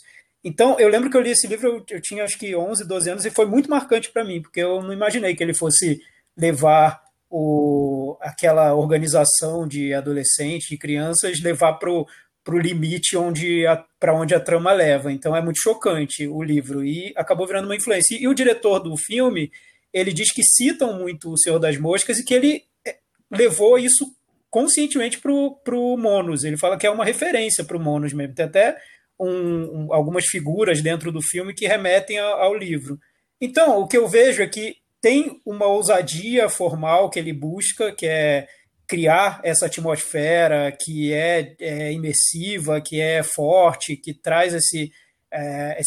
Então, eu lembro que eu li esse livro, eu, eu tinha acho que 11, 12 anos, e foi muito marcante para mim, porque eu não imaginei que ele fosse levar o, aquela organização de adolescentes, de crianças, levar para o limite onde para onde a trama leva. Então, é muito chocante o livro, e acabou virando uma influência. E, o diretor do filme, ele diz que citam muito O Senhor das Moscas e que ele é, levou isso conscientemente para o Monos. Ele fala que é uma referência para o Monos mesmo. Tem até um, um, algumas figuras dentro do filme que remetem ao livro. Então, o que eu vejo é que tem uma ousadia formal que ele busca, que é criar essa atmosfera que é, é imersiva, que é forte, que traz esse, é,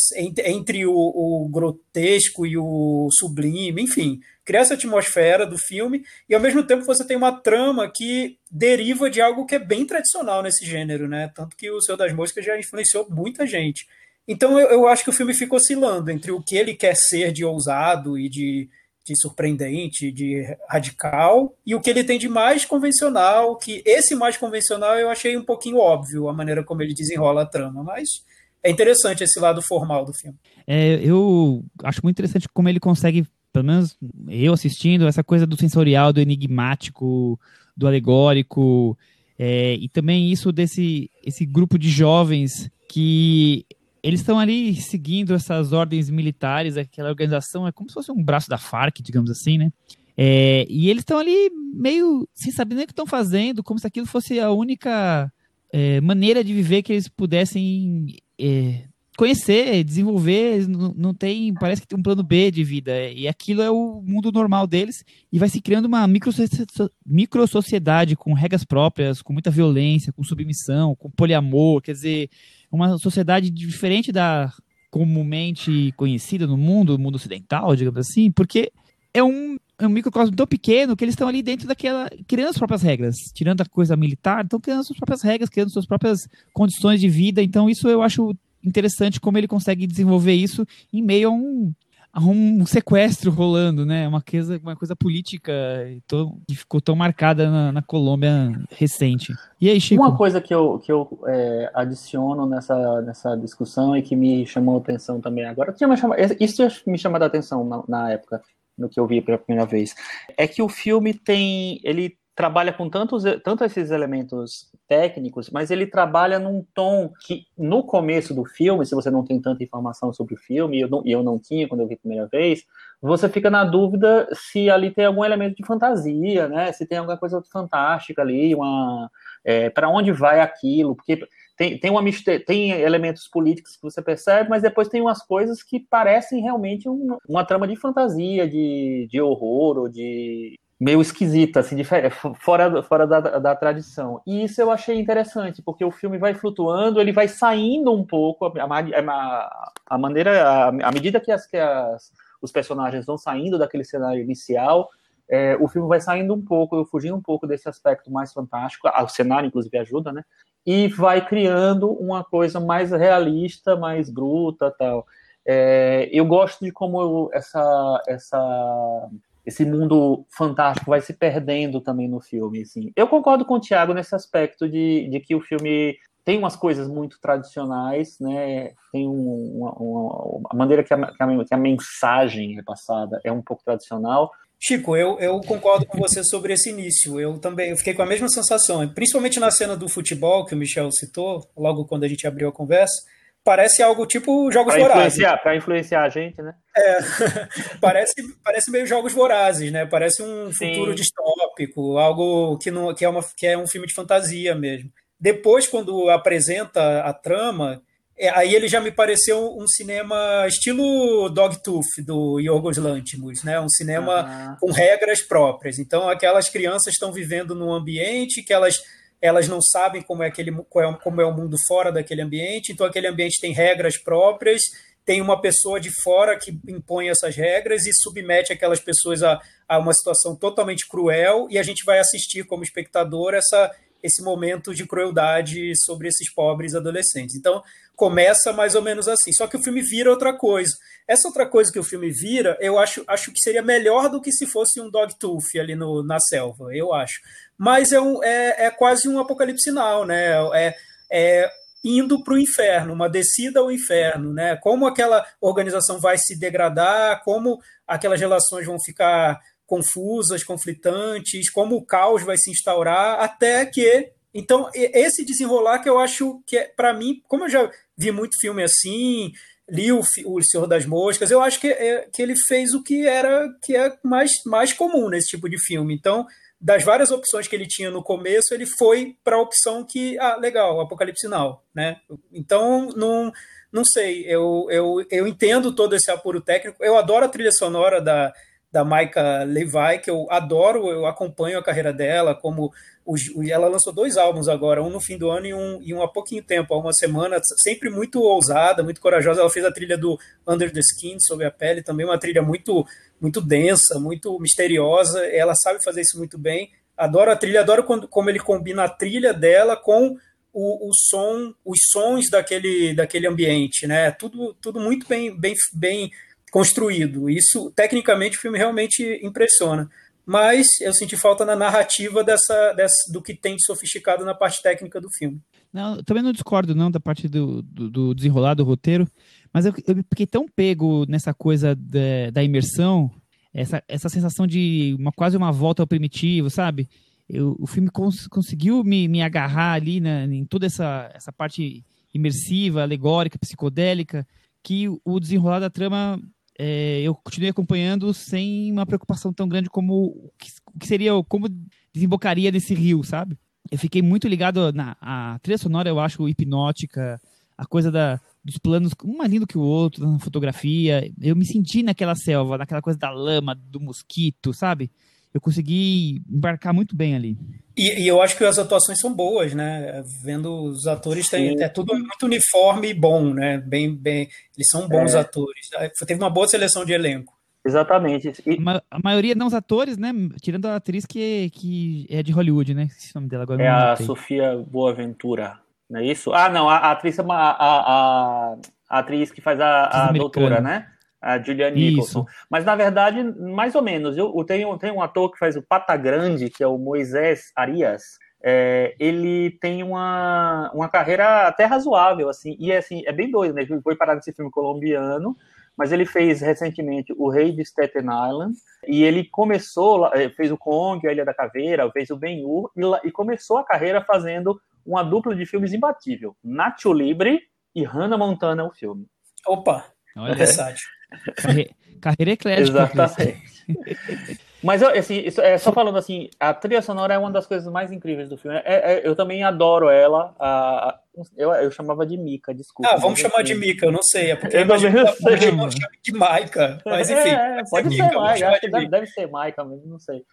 entre o, o, grotesco e o sublime, enfim, criar essa atmosfera do filme e ao mesmo tempo você tem uma trama que deriva de algo que é bem tradicional nesse gênero, né? Tanto que o Senhor das Moscas já influenciou muita gente. Então eu, eu acho que o filme fica oscilando entre o que ele quer ser de ousado e de, de surpreendente, de radical, e o que ele tem de mais convencional, que esse mais convencional eu achei um pouquinho óbvio a maneira como ele desenrola a trama, mas é interessante esse lado formal do filme. É, eu acho muito interessante como ele consegue, pelo menos eu assistindo, essa coisa do sensorial, do enigmático, do alegórico, é, e também isso desse esse grupo de jovens que eles estão ali seguindo essas ordens militares, aquela organização é como se fosse um braço da Farc, digamos assim, né? É, e eles estão ali meio sem saber nem o que estão fazendo, como se aquilo fosse a única é, maneira de viver que eles pudessem é, conhecer, desenvolver, não, não, tem, parece que tem um plano B de vida, e aquilo é o mundo normal deles, e vai se criando uma micro, sociedade com regras próprias, com muita violência, com submissão, com poliamor, quer dizer, uma sociedade diferente da comumente conhecida no mundo, mundo ocidental, digamos assim, porque é um, é um microcosmo tão pequeno que eles estão ali dentro daquela. criando as próprias regras, tirando a coisa militar, estão criando suas próprias regras, criando suas próprias condições de vida. Então, isso eu acho interessante como ele consegue desenvolver isso em meio a um, um sequestro rolando, né? Uma coisa, uma coisa política que ficou tão marcada na, na, Colômbia recente. E aí, Chico? Uma coisa que eu, que eu é, adiciono nessa, nessa discussão e que me chamou a atenção também agora, tinha isso me chamou a atenção na, na época, no que eu vi pela primeira vez, é que o filme tem, ele trabalha com tantos, tanto esses elementos técnicos, mas ele trabalha num tom que, no começo do filme, se você não tem tanta informação sobre o filme, e eu não, eu não tinha quando eu vi a primeira vez, você fica na dúvida se ali tem algum elemento de fantasia, né? Se tem alguma coisa fantástica ali, uma é, para onde vai aquilo, porque tem, tem, uma, tem elementos políticos que você percebe, mas depois tem umas coisas que parecem realmente um, uma trama de fantasia, de, de horror, ou de meio esquisita, assim, fora, fora da, da tradição. E isso eu achei interessante, porque o filme vai flutuando, ele vai saindo um pouco, a, a, a maneira, à medida que, as, que as, os personagens vão saindo daquele cenário inicial, é, o filme vai saindo um pouco, fugindo um pouco desse aspecto mais fantástico, o cenário inclusive ajuda, né? E vai criando uma coisa mais realista, mais bruta, tal. É, eu gosto de como essa essa esse mundo fantástico vai se perdendo também no filme. Assim. Eu concordo com o Thiago nesse aspecto de, de que o filme tem umas coisas muito tradicionais, né? Tem um, uma, uma, a maneira que a, que a, que a mensagem é passada é um pouco tradicional, Chico, eu, eu concordo com você sobre esse início. Eu também eu fiquei com a mesma sensação, principalmente na cena do futebol que o Michel citou, logo quando a gente abriu a conversa parece algo tipo Jogos pra Vorazes. Influenciar, pra influenciar a gente, né? É, (laughs) parece, parece meio Jogos Vorazes, né? Parece um Sim. futuro distópico, algo que, não, que, é uma, que é um filme de fantasia mesmo. Depois, quando apresenta a trama, é, aí ele já me pareceu um cinema estilo Dogtooth, do Yorgos Lanthimos, né? Um cinema Ah, com regras próprias. Então, aquelas crianças estão vivendo num ambiente que elas, elas não sabem como é, aquele, é- como é o mundo fora daquele ambiente, então aquele ambiente tem regras próprias, tem uma pessoa de fora que impõe essas regras e submete aquelas pessoas a, a uma situação totalmente cruel, e a gente vai assistir como espectador essa, esse momento de crueldade sobre esses pobres adolescentes. Então, começa mais ou menos assim. Só que o filme vira outra coisa. Essa outra coisa que o filme vira, eu acho, acho que seria melhor do que se fosse um Dogtooth ali no, na selva, eu acho. Mas é, um, é, é quase um apocalipse sinal, né? É, é indo para o inferno, uma descida ao inferno, né? Como aquela organização vai se degradar, como aquelas relações vão ficar confusas, conflitantes, como o caos vai se instaurar, até que. Então, esse desenrolar que eu acho que, é, para mim, como eu já vi muito filme assim, li o, o Senhor das Moscas, eu acho que, é, que ele fez o que era que é mais, mais comum nesse tipo de filme. Então, das várias opções que ele tinha no começo, ele foi para a opção que, ah, legal, Apocalipse Sinal, né? Então, não, não sei, eu, eu, eu entendo todo esse apuro técnico, eu adoro a trilha sonora da, da Maika Levi, que eu adoro, eu acompanho a carreira dela, como os, ela lançou dois álbuns agora, um no fim do ano e um, e um há pouquinho tempo, há uma semana, sempre muito ousada, muito corajosa. Ela fez a trilha do Under the Skin, Sob a Pele, também uma trilha muito, muito densa, muito misteriosa. Ela sabe fazer isso muito bem. Adoro a trilha, adoro quando, como ele combina a trilha dela com o, o som, os sons daquele, daquele ambiente, né? Tudo, tudo muito bem, bem, bem construído. Isso, tecnicamente, o filme realmente impressiona. Mas eu senti falta na narrativa dessa, dessa, do que tem de sofisticado na parte técnica do filme. Não, também não discordo, não, da parte do, do, do desenrolar do roteiro, mas eu, eu fiquei tão pego nessa coisa da, da imersão, essa, essa sensação de uma, quase uma volta ao primitivo, sabe? Eu, o filme cons, conseguiu me, me agarrar ali na, em toda essa, essa parte imersiva, alegórica, psicodélica, que o desenrolar da trama é, eu continuei acompanhando sem uma preocupação tão grande como o que, que seria, como desembocaria nesse rio, sabe? Eu fiquei muito ligado na a trilha sonora, eu acho hipnótica, a coisa da, dos planos, um mais lindo que o outro, na fotografia. Eu me senti naquela selva, naquela coisa da lama, do mosquito, sabe? Eu consegui embarcar muito bem ali. E, e eu acho que as atuações são boas, né? Vendo os atores, tem, é tudo muito uniforme e bom, né? Bem, bem, eles são bons é. atores. Teve uma boa seleção de elenco. Exatamente. E... A maioria não os atores, né? Tirando a atriz que, que é de Hollywood, né? Esse nome dela agora É a Sofia Boaventura, não é isso? Ah, não, a, a atriz é uma, a, a, a, atriz que faz a, a doutora, né? A Julianne Nicholson. Mas, na verdade, mais ou menos. Eu, eu tenho, tenho um ator que faz o Pata Grande, que é o Moisés Arias. É, ele tem uma, uma carreira até razoável, assim. E, assim, é bem doido, né? Ele foi parar nesse filme colombiano, mas ele fez recentemente O Rei de Staten Island. E ele começou, fez o Kong, a Ilha da Caveira, fez o Ben-Hur, e, e começou a carreira fazendo uma dupla de filmes imbatível. Nacho Libre e Hannah Montana, o filme. Opa! Olha, versátil. Carre... Carreira eclética. Exatamente. Mas, assim, é, só falando assim, a trilha sonora é uma das coisas mais incríveis do filme. É, é, eu também adoro ela. A, a, eu, eu chamava de Mika, desculpa. Ah, vamos chamar de Mika, eu não sei. É porque eu imagino que de Maika. Mas enfim. É, pode ser acho que deve, deve ser Maika mesmo, não sei.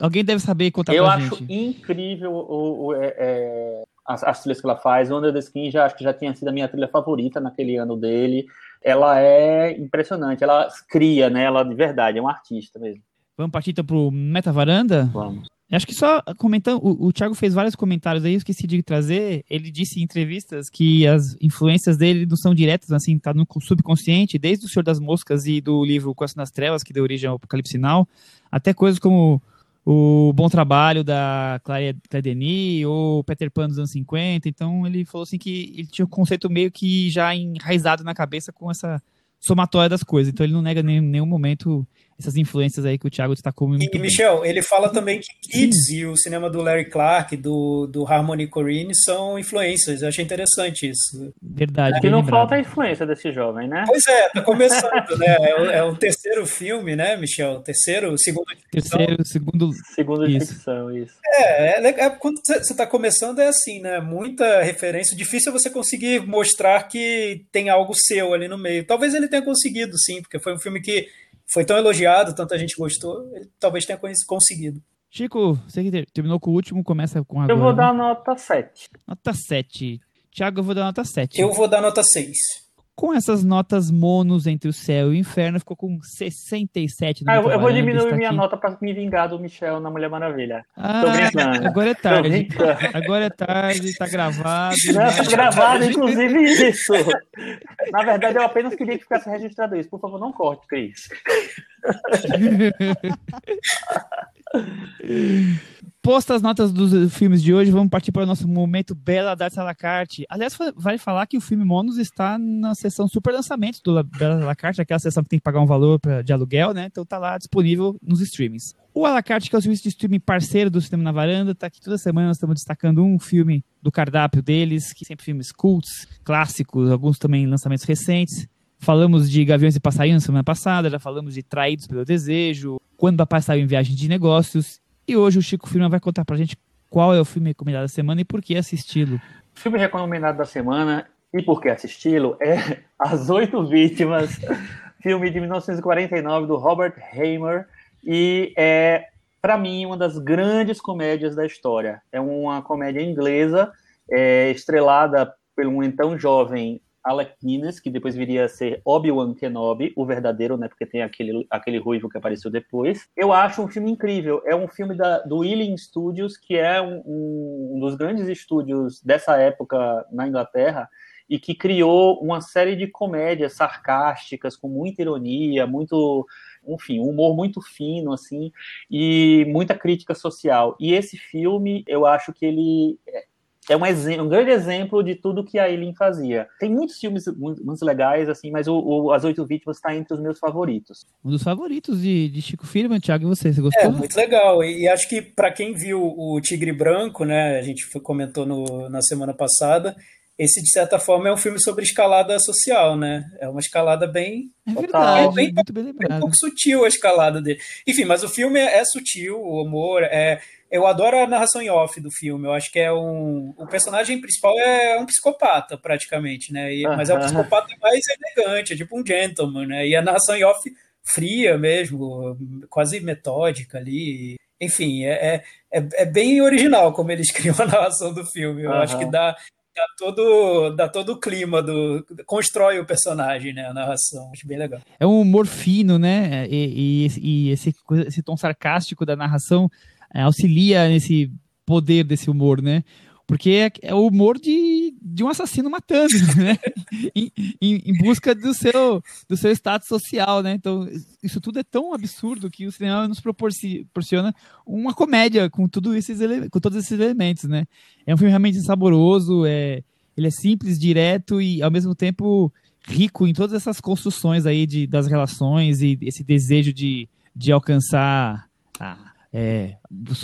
Alguém deve saber contar eu pra acho gente. incrível o, o é, as, as, trilhas que ela faz. O Under the Skin já acho que já tinha sido a minha trilha favorita naquele ano dele. Ela é impressionante, ela cria, né? Ela de verdade, é um artista mesmo. Vamos partir então pro Meta Varanda? Vamos. Acho que só comentando, o, o Thiago fez vários comentários aí, eu esqueci de trazer. Ele disse em entrevistas que as influências dele não são diretas, assim, tá no subconsciente, desde o Senhor das Moscas e do livro Costa nas Trevas, que deu origem ao Apocalipse Sinal, até coisas como o Bom Trabalho da Claire, Claire Denis ou Peter Pan dos anos 50. Então ele falou assim que ele tinha um conceito meio que já enraizado na cabeça com essa somatória das coisas. Então ele não nega em nenhum momento essas influências aí que o Thiago destacou muito E, bem. Michel, ele fala também que Kids e o cinema do Larry Clark, do, do Harmony Corrine, são influências. Eu achei interessante isso. Verdade. Aqui bem não lembrado. falta a influência desse jovem, né? Pois é, tá começando, né? (laughs) É o, é o terceiro filme, né, Michel? Terceiro, segundo. Terceiro, segundo. Segundo Isso. ficção, isso. É, é, é quando você está começando é assim, né? Muita referência. Difícil é você conseguir mostrar que tem algo seu ali no meio. Talvez ele tenha conseguido, sim, porque foi um filme que foi tão elogiado, tanta gente gostou. Ele talvez tenha conseguido. Chico, você que ter- terminou com o último, começa com agora. Eu vou né? dar nota 7. Nota 7. Thiago, eu vou dar nota 7. Eu vou dar nota 6. Com essas notas monos entre o céu e o inferno, ficou com 67 no Ah, eu, eu vou diminuir minha aqui. nota pra me vingar do Michel na Mulher Maravilha. Ah, agora é tarde. Agora é tarde, tá gravado. Não, tá gravado, inclusive, isso. Na verdade, eu apenas queria que ficasse registrado isso. Por favor, não corte, Cris. (laughs) Postas as notas dos filmes de hoje, vamos partir para o nosso momento Bela la carte. Aliás, vale falar que o filme Monos está na seção super lançamento do La- Bela à la carte, aquela seção que tem que pagar um valor pra- de aluguel, né? Então tá lá disponível nos streamings. O à la carte, que é o serviço de streaming parceiro do Cinema na Varanda, tá aqui toda semana nós estamos destacando um filme do cardápio deles, que sempre filmes cults, clássicos, alguns também lançamentos recentes. Falamos de Gaviões e Passarinhos na semana passada, já falamos de Traídos pelo Desejo, Quando Papai Saiu em Viagem de Negócios, e hoje o Chico Firma vai contar pra gente qual é o filme recomendado da semana e por que assisti-lo. O filme recomendado da semana, e por que assisti-lo, é (laughs) As Oito Vítimas, (laughs) filme de 1949 do Robert Hamer, e é, para mim, uma das grandes comédias da história. É uma comédia inglesa, é, estrelada por um então jovem Alec Guinness, que depois viria a ser Obi-Wan Kenobi, o verdadeiro, né, porque tem aquele, aquele ruivo que apareceu depois. Eu acho um filme incrível. É um filme da, do Ealing Studios, que é um, um, dos grandes estúdios dessa época na Inglaterra, e que criou uma série de comédias sarcásticas, com muita ironia, muito, enfim, um humor muito fino, assim, e muita crítica social. E esse filme, eu acho que ele é um, exemplo, um grande exemplo de tudo que a Eileen fazia. Tem muitos filmes muito, muito legais, assim, mas o, o As Oito Vítimas está entre os meus favoritos. Um dos favoritos de, de Chico Firman, Thiago, e você? Você gostou? É, muito legal. E, acho que para quem viu o Tigre Branco, né, a gente foi, comentou no, na semana passada, esse, de certa forma, é um filme sobre escalada social, né? É uma escalada bem. É Total. verdade, Bem- muito bem É um lembrado. pouco sutil a escalada dele. Enfim, mas o filme é, é sutil, o humor. É, eu adoro a narração em off do filme. Eu acho que é um. O personagem principal é um psicopata, praticamente, né? E- mas é um psicopata mais elegante, é tipo um gentleman, né? E a narração em off fria mesmo, quase metódica ali. Enfim, é, é, é, é bem original como eles (laughs) criam a narração do filme. Eu acho que dá. Dá todo, dá todo o clima do. Constrói o personagem, né? A narração. Acho bem legal. É um humor fino, né? E, e- e esse, esse tom sarcástico da narração auxilia nesse poder desse humor, né? Porque é, é o humor de, de um assassino matando, (laughs) né? em, em- em busca do seu, do seu status social, né? Então, isso tudo é tão absurdo que o cinema nos proporci- proporciona uma comédia com, tudo esses com todos esses elementos, né? É um filme realmente saboroso, é, ele é simples, direto e, ao mesmo tempo, rico em todas essas construções aí de, das relações e esse desejo de, de alcançar a, é,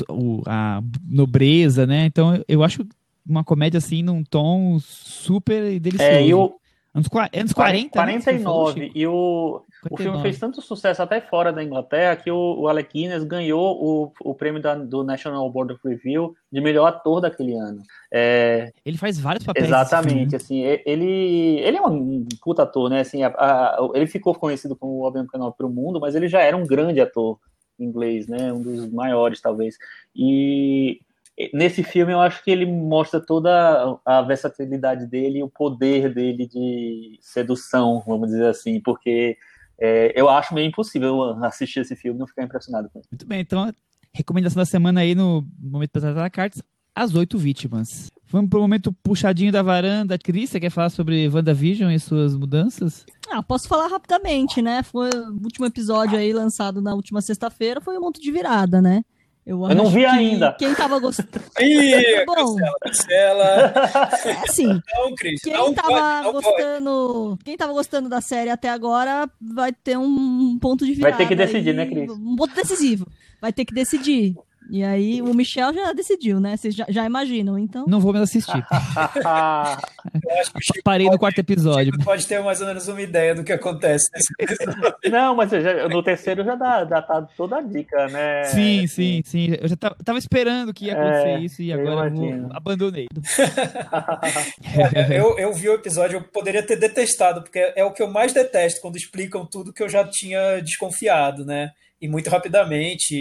o- a nobreza, né? Então eu acho uma comédia assim num tom super delicioso. É, e o Anos, anos 40, né? Você falou, 49, Chico? e o, o 49. filme fez tanto sucesso até fora da Inglaterra que o, o Alec Guinness ganhou o, o prêmio da- do National Board of Review de melhor ator daquele ano. É, Ele faz vários papéis. Exatamente, filme. assim, ele, ele é um puta ator, né, assim, a- a- ele ficou conhecido como o Obi-Wan Kenobi para o mundo, mas ele já era um grande ator inglês, né, um dos maiores, talvez, e nesse filme eu acho que ele mostra toda a versatilidade dele e o poder dele de sedução, vamos dizer assim, porque é, eu acho meio impossível assistir esse filme e não ficar impressionado com ele. Muito bem, então, recomendação da semana aí no Momento Pesado da Cartas, As Oito Vítimas. Vamos pro momento puxadinho da varanda. Cris, você quer falar sobre WandaVision e suas mudanças? Ah, posso falar rapidamente, né? Foi o último episódio aí lançado na última sexta-feira, foi o ponto de virada, né? Eu, Eu não vi que ainda. Quem tava gostando. (laughs) Ih, (laughs) Bom. cancela, cancela. Assim, (laughs) Não, Cris, quem não tava pode, gostando. Quem tava gostando da série até agora vai ter um ponto de Vai virada. ter que decidir, aí, né, Cris? Um ponto decisivo. Vai ter que decidir. E aí, o Michel já decidiu, né? Vocês já, já imaginam, então. Não vou mais assistir. (laughs) Eu acho que o Chico Parei no pode- quarto episódio. Pode ter mais ou menos uma ideia do que acontece nesse (laughs) episódio. Não, mas já- no terceiro já dá, já tá toda a dica, né? Sim, sim, sim. Eu já tava, tava esperando que ia acontecer É, isso e agora eu vou- abandonei. (laughs) Eu, eu vi o episódio, eu poderia ter detestado, porque é o que eu mais detesto quando explicam tudo que eu já tinha desconfiado, né? E muito rapidamente,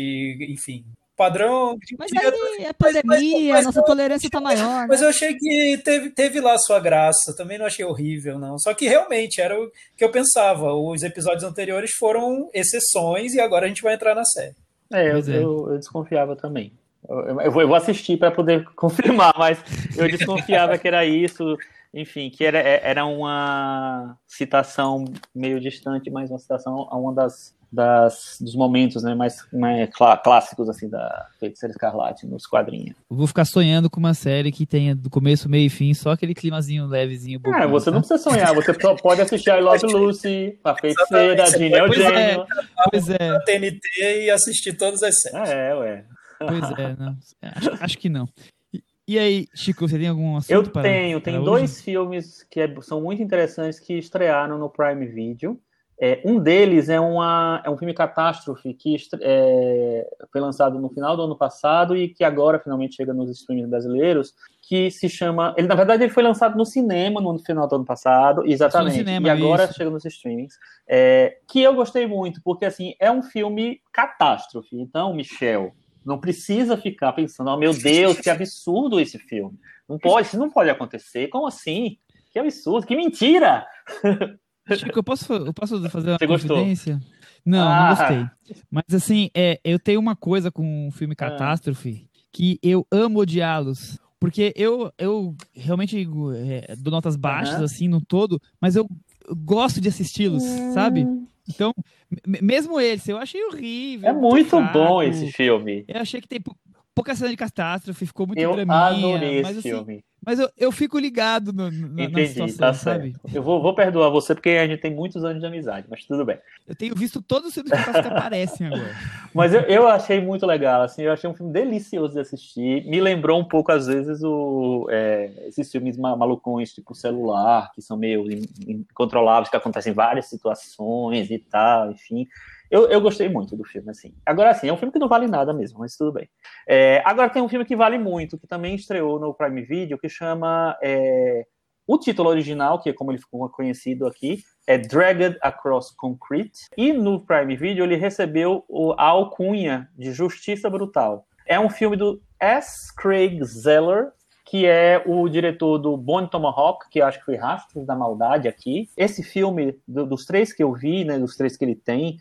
enfim. Padrão. Mas aí é mas- pandemia, mas- nossa tolerância tá maior. Mas né? eu achei que teve, teve lá sua graça. Também não achei horrível, não. Só que realmente era o que eu pensava. Os episódios anteriores foram exceções e agora a gente vai entrar na série. É, eu, é. eu- eu desconfiava também. Eu, eu vou, eu vou assistir para poder (laughs) confirmar, mas eu desconfiava que era isso. Enfim, que era, é- era uma citação meio distante, mas uma citação a uma das, das dos momentos né, mais, mais clá- clássicos assim da Feiticeira Escarlate nos quadrinhos. Eu vou ficar sonhando com uma série que tenha do começo, meio e fim, só aquele climazinho levezinho. Cara, bobinho, você não tá? precisa sonhar, você só pode assistir I Love Lucy, A Feiticeira, Pois é. Eugênio. Pois é, Na TNT e assistir todas as séries. É, ué. pois é. Não. Acho, acho que não. E, e aí, Chico, você tem algum assunto Eu para- tenho, para tem hoje? dois filmes que é- são muito interessantes que estrearam no Prime Video. É, um deles é, uma, é um filme catástrofe que é, foi lançado no final do ano passado e que agora finalmente chega nos streams brasileiros, que se chama. Ele, na verdade, ele foi lançado no cinema no final do ano passado, exatamente. cinema, e agora isso. chega nos streamings. É, que eu gostei muito, porque assim, é um filme catástrofe. Então, Michel, não precisa ficar pensando, oh meu Deus, que absurdo esse filme. Não pode, isso não pode acontecer. Como assim? Que absurdo, que mentira! (laughs) Chico, eu posso, eu posso fazer uma Você gostou? confidência? Não, Ah. não gostei. Mas assim, é, eu tenho uma coisa com o filme Ah. Catástrofe que eu amo odiá-los. Porque eu, eu realmente é, dou notas baixas, Aham. assim, no todo, mas eu gosto de assisti-los, sabe? Então, me- mesmo esse, eu achei horrível. É muito fraco. bom esse filme. Eu achei que tem pou- pouca cena de catástrofe, ficou muito Eu draminha. adorei mas, esse assim, filme. Mas eu, eu fico ligado no, no, na Entendi, situação, tá sabe? certo. Eu vou, vou perdoar você porque a gente tem muitos anos de amizade, mas tudo bem. Eu tenho visto todos os filmes que aparecem agora. (laughs) Mas eu, eu achei muito legal, assim, eu achei um filme delicioso de assistir. Me lembrou um pouco, às vezes, o, é, esses filmes ma- malucões, tipo celular, que são meio in- incontroláveis, que acontecem em várias situações e tal, enfim. Eu, eu gostei muito do filme, assim. Agora, assim, é um filme que não vale nada mesmo, mas tudo bem. É, agora tem um filme que vale muito, que também estreou no Prime Video, que chama. é, o título original, que é como ele ficou conhecido aqui, é Dragged Across Concrete. E no Prime Video ele recebeu a alcunha de Justiça Brutal. É um filme do S. Craig Zeller, que é o diretor do Bone Tomahawk, que eu acho que foi Rastros da Maldade aqui. Esse filme, do- dos três que eu vi, né, dos três que ele tem,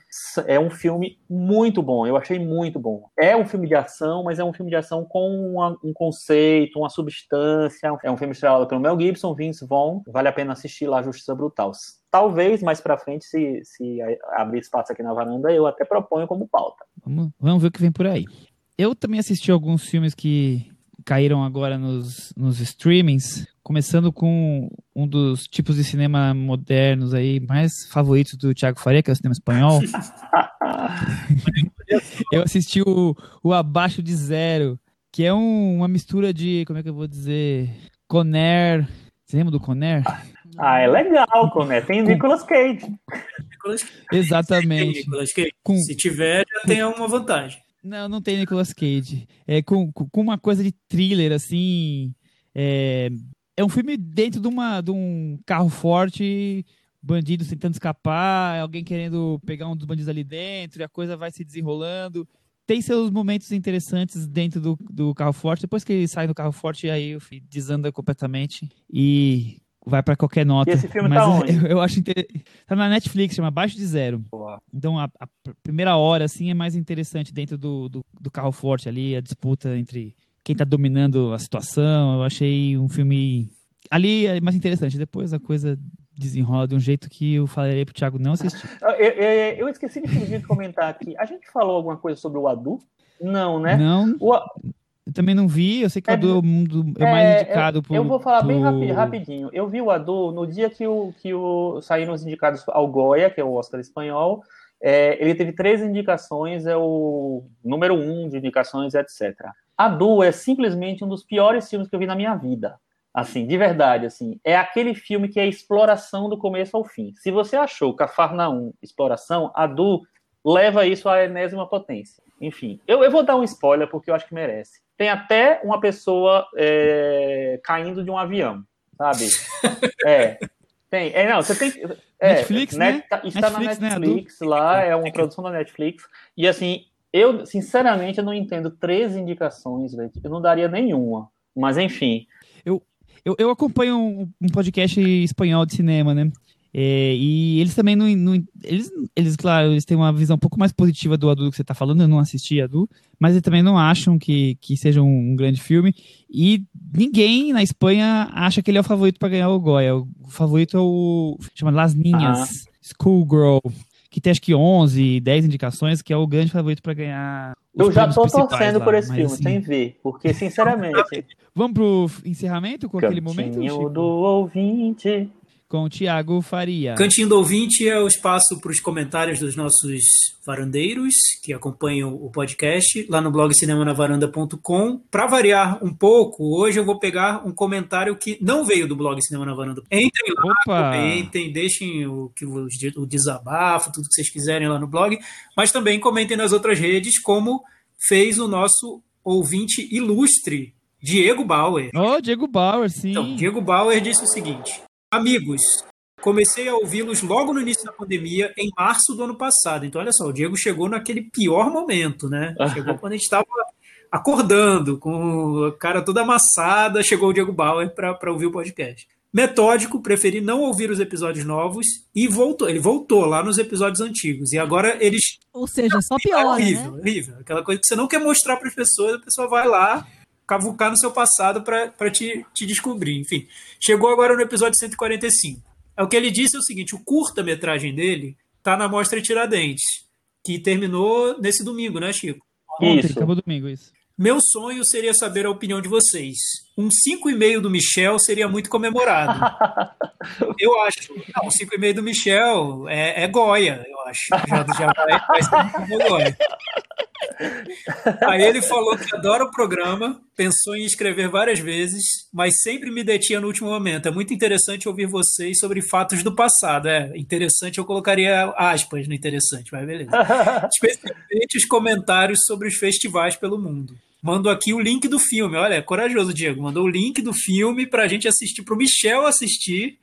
é um filme muito bom. Eu achei muito bom. É um filme de ação, mas é um filme de ação com uma- um conceito, uma substância. É um filme estrelado pelo Mel Gibson, Vince Vaughn. Vale a pena assistir lá Justiça Brutal. Talvez mais pra frente, se, se abrir espaço aqui na varanda, eu até proponho como pauta. Vamos, vamos ver o que vem por aí. Eu também assisti alguns filmes que caíram agora nos, nos streamings, começando com um dos tipos de cinema modernos aí mais favoritos do Thiago Faria, que é o cinema espanhol. (laughs) eu assisti o, o Abaixo de Zero, que é um- uma mistura de, como é que eu vou dizer, Conner. Você lembra do Conner? Ah, é legal, né? Tem Nicolas Cage. Nicolas Cage, Exatamente. Nicolas Cage. Com- Se tiver, já tem uma vantagem. Não, não tem Nicolas Cage. É com, com uma coisa de thriller, assim. É, é um filme dentro de, uma, de um carro forte, bandidos tentando escapar, alguém querendo pegar um dos bandidos ali dentro, e a coisa vai se desenrolando. Tem seus momentos interessantes dentro do, do carro forte. Depois que ele sai do carro forte, aí desanda completamente e vai pra qualquer nota. E esse filme Mas tá (laughs) onde? eu, eu acho inter... Tá na Netflix, chama Abaixo de Zero. Então a, a pr- primeira hora assim é mais interessante dentro do, do, do carro forte ali, a disputa entre quem tá dominando a situação. Eu achei um filme ali é mais interessante. Depois a coisa desenrola de um jeito que eu falarei pro Thiago não assistir. (laughs) Eu, eu, eu esqueci de comentar aqui. A gente falou alguma coisa sobre o Adu? Não, né? Não. O, eu também não vi, eu sei que o Adu é, é, é mais indicado por. Eu vou falar bem rapi, rapidinho. Eu vi o Adu no dia que o, que o saíram os indicados ao Goya, que é o Oscar espanhol. É, ele teve três indicações, é o número um de indicações, etc. Adu é simplesmente um dos piores filmes que eu vi na minha vida. Assim, de verdade, assim, é aquele filme que é exploração do começo ao fim. Se você achou Cafarnaum exploração, Adu leva isso à enésima potência. Enfim, eu, eu vou dar um spoiler porque eu acho que merece. Tem até uma pessoa é, caindo de um avião, sabe? (laughs) É. Tem. É, não, você tem. É, Netflix, net, né? Tá, está Netflix, na Netflix, né? lá, é uma produção da Netflix. E assim, eu, sinceramente, eu não entendo três indicações, velho. Eu não daria nenhuma. Mas enfim. Eu, eu, eu acompanho um, um podcast espanhol de cinema, né? É, e eles também não, não, eles, eles, claro, eles têm uma visão um pouco mais positiva do Adu que você está falando, eu não assisti Adu, mas eles também não acham que, que seja um, um, grande filme. E ninguém na Espanha acha que ele é o favorito para ganhar o Goya. O favorito é o. chama Las Ninhas, Schoolgirl, que tem acho que 11, 10 indicações, que é o grande favorito para ganhar. Eu já tô torcendo lá, por esse filme, assim... sem ver, porque sinceramente. (laughs) Vamos pro encerramento com aquele momento? Do ouvinte com o Tiago Faria. Cantinho do Ouvinte é o espaço para os comentários dos nossos varandeiros que acompanham o podcast lá no blog cinemanavaranda.com. Para variar um pouco, hoje eu vou pegar um comentário que não veio do blog Cinema na Varanda. Entrem lá, Opa. comentem, deixem o, o, o desabafo, tudo que vocês quiserem lá no blog, mas também comentem nas outras redes, como fez o nosso ouvinte ilustre, Diego Bauer. Oh, Diego Bauer, sim. Então, Diego Bauer disse o seguinte: Amigos, comecei a ouvi-los logo no início da pandemia, em março do ano passado. Então, olha só, o Diego chegou naquele pior momento, né? Chegou quando a gente estava acordando, com a cara toda amassada, chegou o Diego Bauer para ouvir o podcast. Metódico, preferi não ouvir os episódios novos e voltou. Ele voltou lá nos episódios antigos. E agora eles. Ou seja, só pior. É horrível, né? horrível. Aquela coisa que você não quer mostrar para as pessoas, a pessoa vai lá, cavucar no seu passado para te, te descobrir. Enfim, chegou agora no episódio 145. É o que ele disse é o seguinte: o curta-metragem dele tá na Mostra Tiradentes, que terminou nesse domingo, né, Chico? Ontem, isso. acabou domingo, isso. Meu sonho seria saber a opinião de vocês. Um 5,5 do Michel seria muito comemorado. (laughs) eu acho. Não, um 5,5 do Michel é, é Goya, eu acho. Já, já vai, vai ser Goya. Aí ele falou que adora o programa, pensou em escrever várias vezes, mas sempre me detinha no último momento. É muito interessante ouvir vocês sobre fatos do passado. É interessante, eu colocaria aspas no interessante, mas beleza. (laughs) Especialmente os comentários sobre os festivais pelo mundo. Mando aqui o link do filme. Olha, é corajoso, Diego. Mandou o link do filme para a gente assistir, para o Michel assistir.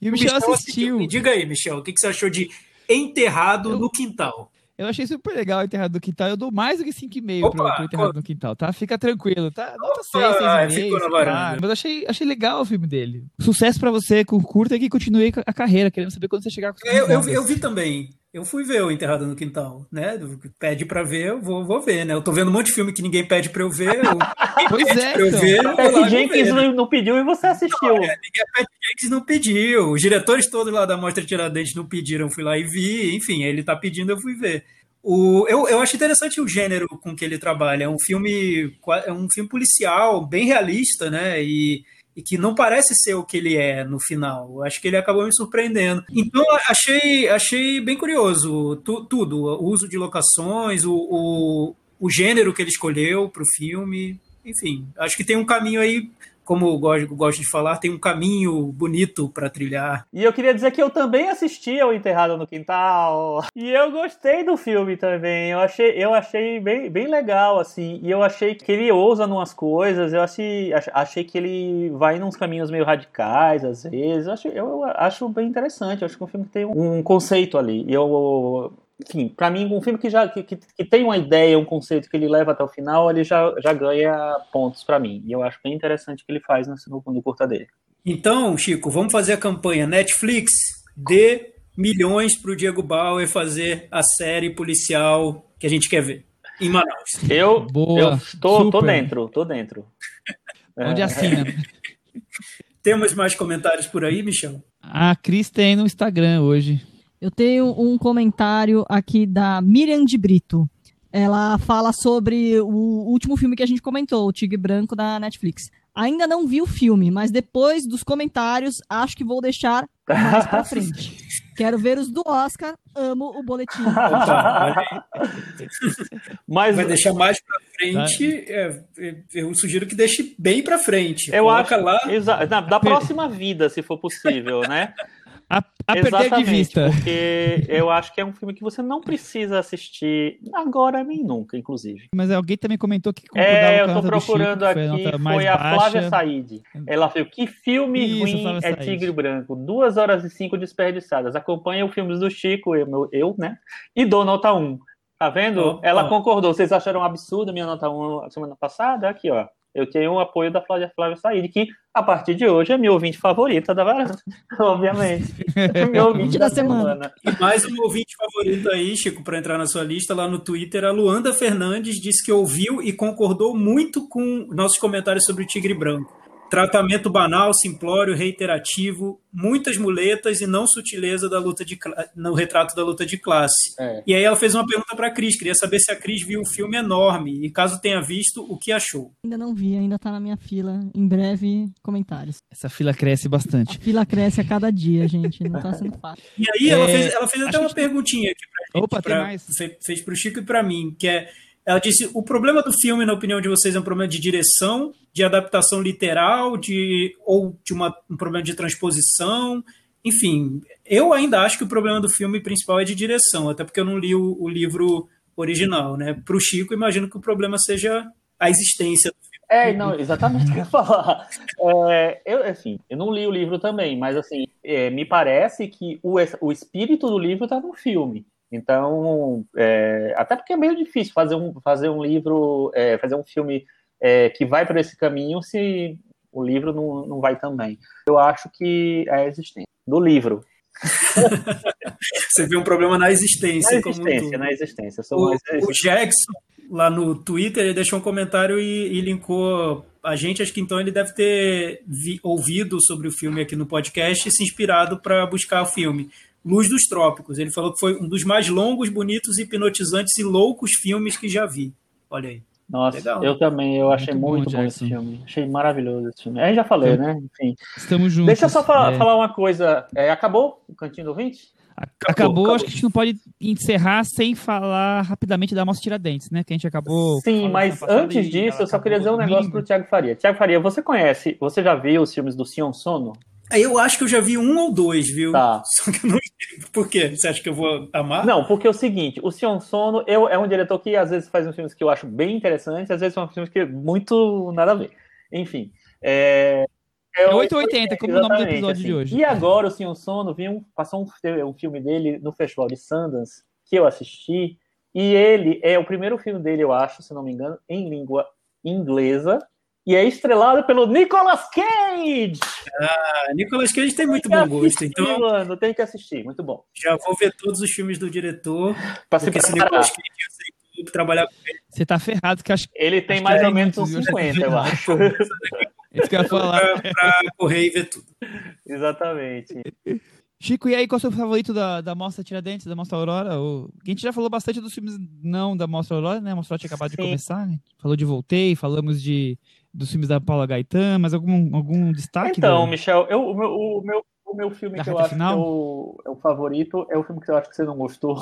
e o Michel, Michel assistiu. assistiu. Diga aí, Michel, o que, que você achou de Enterrado eu... no Quintal? Eu achei super legal o Enterrado no Quintal. Eu dou mais do que 5,5 pro, pro Enterrado no Quintal, tá? Fica tranquilo, tá? Nota 6, 6,5. Tá? Mas achei, achei legal o filme dele. Sucesso pra você com curta e que continue a carreira. Queremos saber quando você chegar com eu, eu, eu vi também. Eu fui ver o Enterrado no Quintal, né? Pede pra ver, eu vou, vou ver, né? Eu tô vendo um monte de filme que ninguém pede pra eu ver. Eu, (laughs) pois é, pra eu então. ver. Jenkins ver, não, não, pediu e você assistiu. Não, é, ninguém, Jenkins não pediu. Os diretores todos lá da Mostra Tiradentes não pediram, fui lá e vi. Enfim, ele tá pedindo, eu fui ver. O, eu, eu acho interessante o gênero com que ele trabalha. É um filme, é um filme policial, bem realista, né? E, e que não parece ser o que ele é no final. Acho que ele acabou me surpreendendo. Então, achei, achei bem curioso tu, tudo. O uso de locações, o, o, o gênero que ele escolheu para o filme. Enfim, acho que tem um caminho aí como eu gosto, gosto de falar, tem um caminho bonito para trilhar. E eu queria dizer que eu também assisti ao Enterrado no Quintal. E eu gostei do filme também. Eu achei, eu achei bem, bem legal, assim. E eu achei que ele ousa umas coisas. Eu achei, achei que ele vai nos caminhos meio radicais, às vezes. Eu acho, eu acho bem interessante. Eu acho que é um filme tem um conceito ali. E eu enfim, para mim, um filme que já que, que, que, tem uma ideia, um conceito que ele leva até o final, ele já, já ganha pontos para mim. E eu acho bem interessante o que ele faz no, no, no curta dele. Então, Chico, vamos fazer a campanha Netflix dê milhões para o Diego Bauer fazer a série policial que a gente quer ver em Manaus. Eu, Boa, eu tô, tô dentro, tô dentro. (laughs) Onde assina? Temos mais comentários por aí, Michel? A Cris tem no Instagram hoje. Eu tenho um comentário aqui da Miriam de Brito. Ela fala sobre o último filme que a gente comentou, o Tigre Branco da Netflix. Ainda não vi o filme, mas depois dos comentários, acho que vou deixar mais pra frente. (laughs) Quero ver os do Oscar, amo o boletim. (laughs) mas vai deixar mais pra frente, é, eu sugiro que deixe bem pra frente. Eu Coloca acho lá. Na, da próxima vida, se for possível, né? A, a perder de vista. Porque eu acho que é um filme que você não precisa assistir agora nem nunca, inclusive. Mas alguém também comentou que É, eu tô procurando Chico, aqui, foi, foi a. Flávia Said. Ela viu que filme Isso, ruim é Tigre Branco. Duas horas e cinco desperdiçadas. Acompanha os filmes do Chico, eu, eu né? E dou nota 1. Tá vendo? Oh, Ela oh. concordou. Vocês acharam um absurdo minha nota 1 semana passada? Aqui, ó. Eu tenho o apoio da Flávia, Flávia Said, que a partir de hoje é minha ouvinte favorita da varanda, (laughs) obviamente. É meu (laughs) ouvinte da, da semana. semana. E mais um ouvinte favorito aí, Chico, para entrar na sua lista, lá no Twitter, a Luanda Fernandes disse que ouviu e concordou muito com nossos comentários sobre o Tigre Branco. Tratamento banal, simplório, reiterativo, muitas muletas e não sutileza da luta de no retrato da luta de classe. É. E aí ela fez uma pergunta para a Cris, queria saber se a Cris viu o filme enorme e caso tenha visto, o que achou. Ainda não vi, ainda está na minha fila. Em breve, comentários. Essa fila cresce bastante. A fila cresce a cada dia, gente, não está sendo fácil. E aí ela é... fez, ela fez até uma gente... perguntinha aqui pra gente, Opa, pra, tem mais. fez para o Chico e para mim, que é ela disse: o problema do filme, na opinião de vocês, é um problema de direção, de adaptação literal, de ou de uma, um problema de transposição. Enfim, eu ainda acho que o problema do filme principal é de direção, até porque eu não li o, o livro original, né? Para o Chico, imagino que o problema seja a existência. É, não, exatamente o que eu ia falar. É, eu, assim, eu não li o livro também, mas assim, é, me parece que o, o espírito do livro está no filme. Então, é, até porque é meio difícil fazer um, fazer um livro, é, fazer um filme é, que vai por esse caminho se o livro não, não vai também. Eu acho que é a existência do livro. (laughs) Você viu um problema na existência. Na existência, na existência. O, o, Jackson, lá no Twitter, ele deixou um comentário e, e linkou a gente. Acho que então ele deve ter vi, ouvido sobre o filme aqui no podcast e se inspirado para buscar o filme. Luz dos Trópicos. Ele falou que foi um dos mais longos, bonitos, hipnotizantes e loucos filmes que já vi. Olha aí. Nossa, Legal. eu também, eu achei muito, muito bom, bom esse filme. Achei maravilhoso esse filme. Aí já falei, né? Enfim. Estamos juntos. Deixa eu só falar, é... falar uma coisa. É, acabou o Cantinho do 20? Acabou, acabou, acabou, acho que a gente não pode encerrar sem falar rapidamente da Mostra Tiradentes, né? Que a gente acabou. Sim, mas antes disso, eu só queria dizer um negócio para o Thiago Faria. Thiago Faria, você conhece, você já viu os filmes do Sion Sono? Eu acho que eu já vi um ou dois, viu? Tá. (laughs) Só que eu não Por quê? Você acha que eu vou amar? Não, porque é o seguinte, o Sion Sono eu, é um diretor que às vezes faz uns filmes que eu acho bem interessantes, às vezes são filmes que muito nada a ver. Enfim. É, é, é 880, como o nome do episódio assim. de hoje. E agora o Sion Sono viu, passou um, um filme dele no Festival de Sundance, que eu assisti, e ele é o primeiro filme dele, eu acho, se não me engano, em língua inglesa, e é estrelado pelo Nicolas Cage. Ah, Nicolas Cage tem muito bom gosto, então. Mano, tem que assistir, muito bom. Já vou ver todos os filmes do diretor, pra porque se Nicolas Cage aceitou trabalhar com ele. Você tá ferrado que acho Ele tem acho mais ou menos uns 50, eu (laughs) acho. Isso que eu ia falar. Pra, pra correr e ver tudo. Exatamente. Chico, e aí, qual é o seu favorito da, da Mostra Tiradentes, da Mostra Aurora? O... A gente já falou bastante dos filmes não da Mostra Aurora, né? A Mostra tinha acabado Sim. de começar. Né? Falou de Voltei, falamos de dos filmes da Paula Gaetan, mas algum, algum destaque? Então, Michel, eu, o, meu, o, meu, o meu filme da que eu acho final? que é o, é o favorito é o filme que eu acho que você não gostou.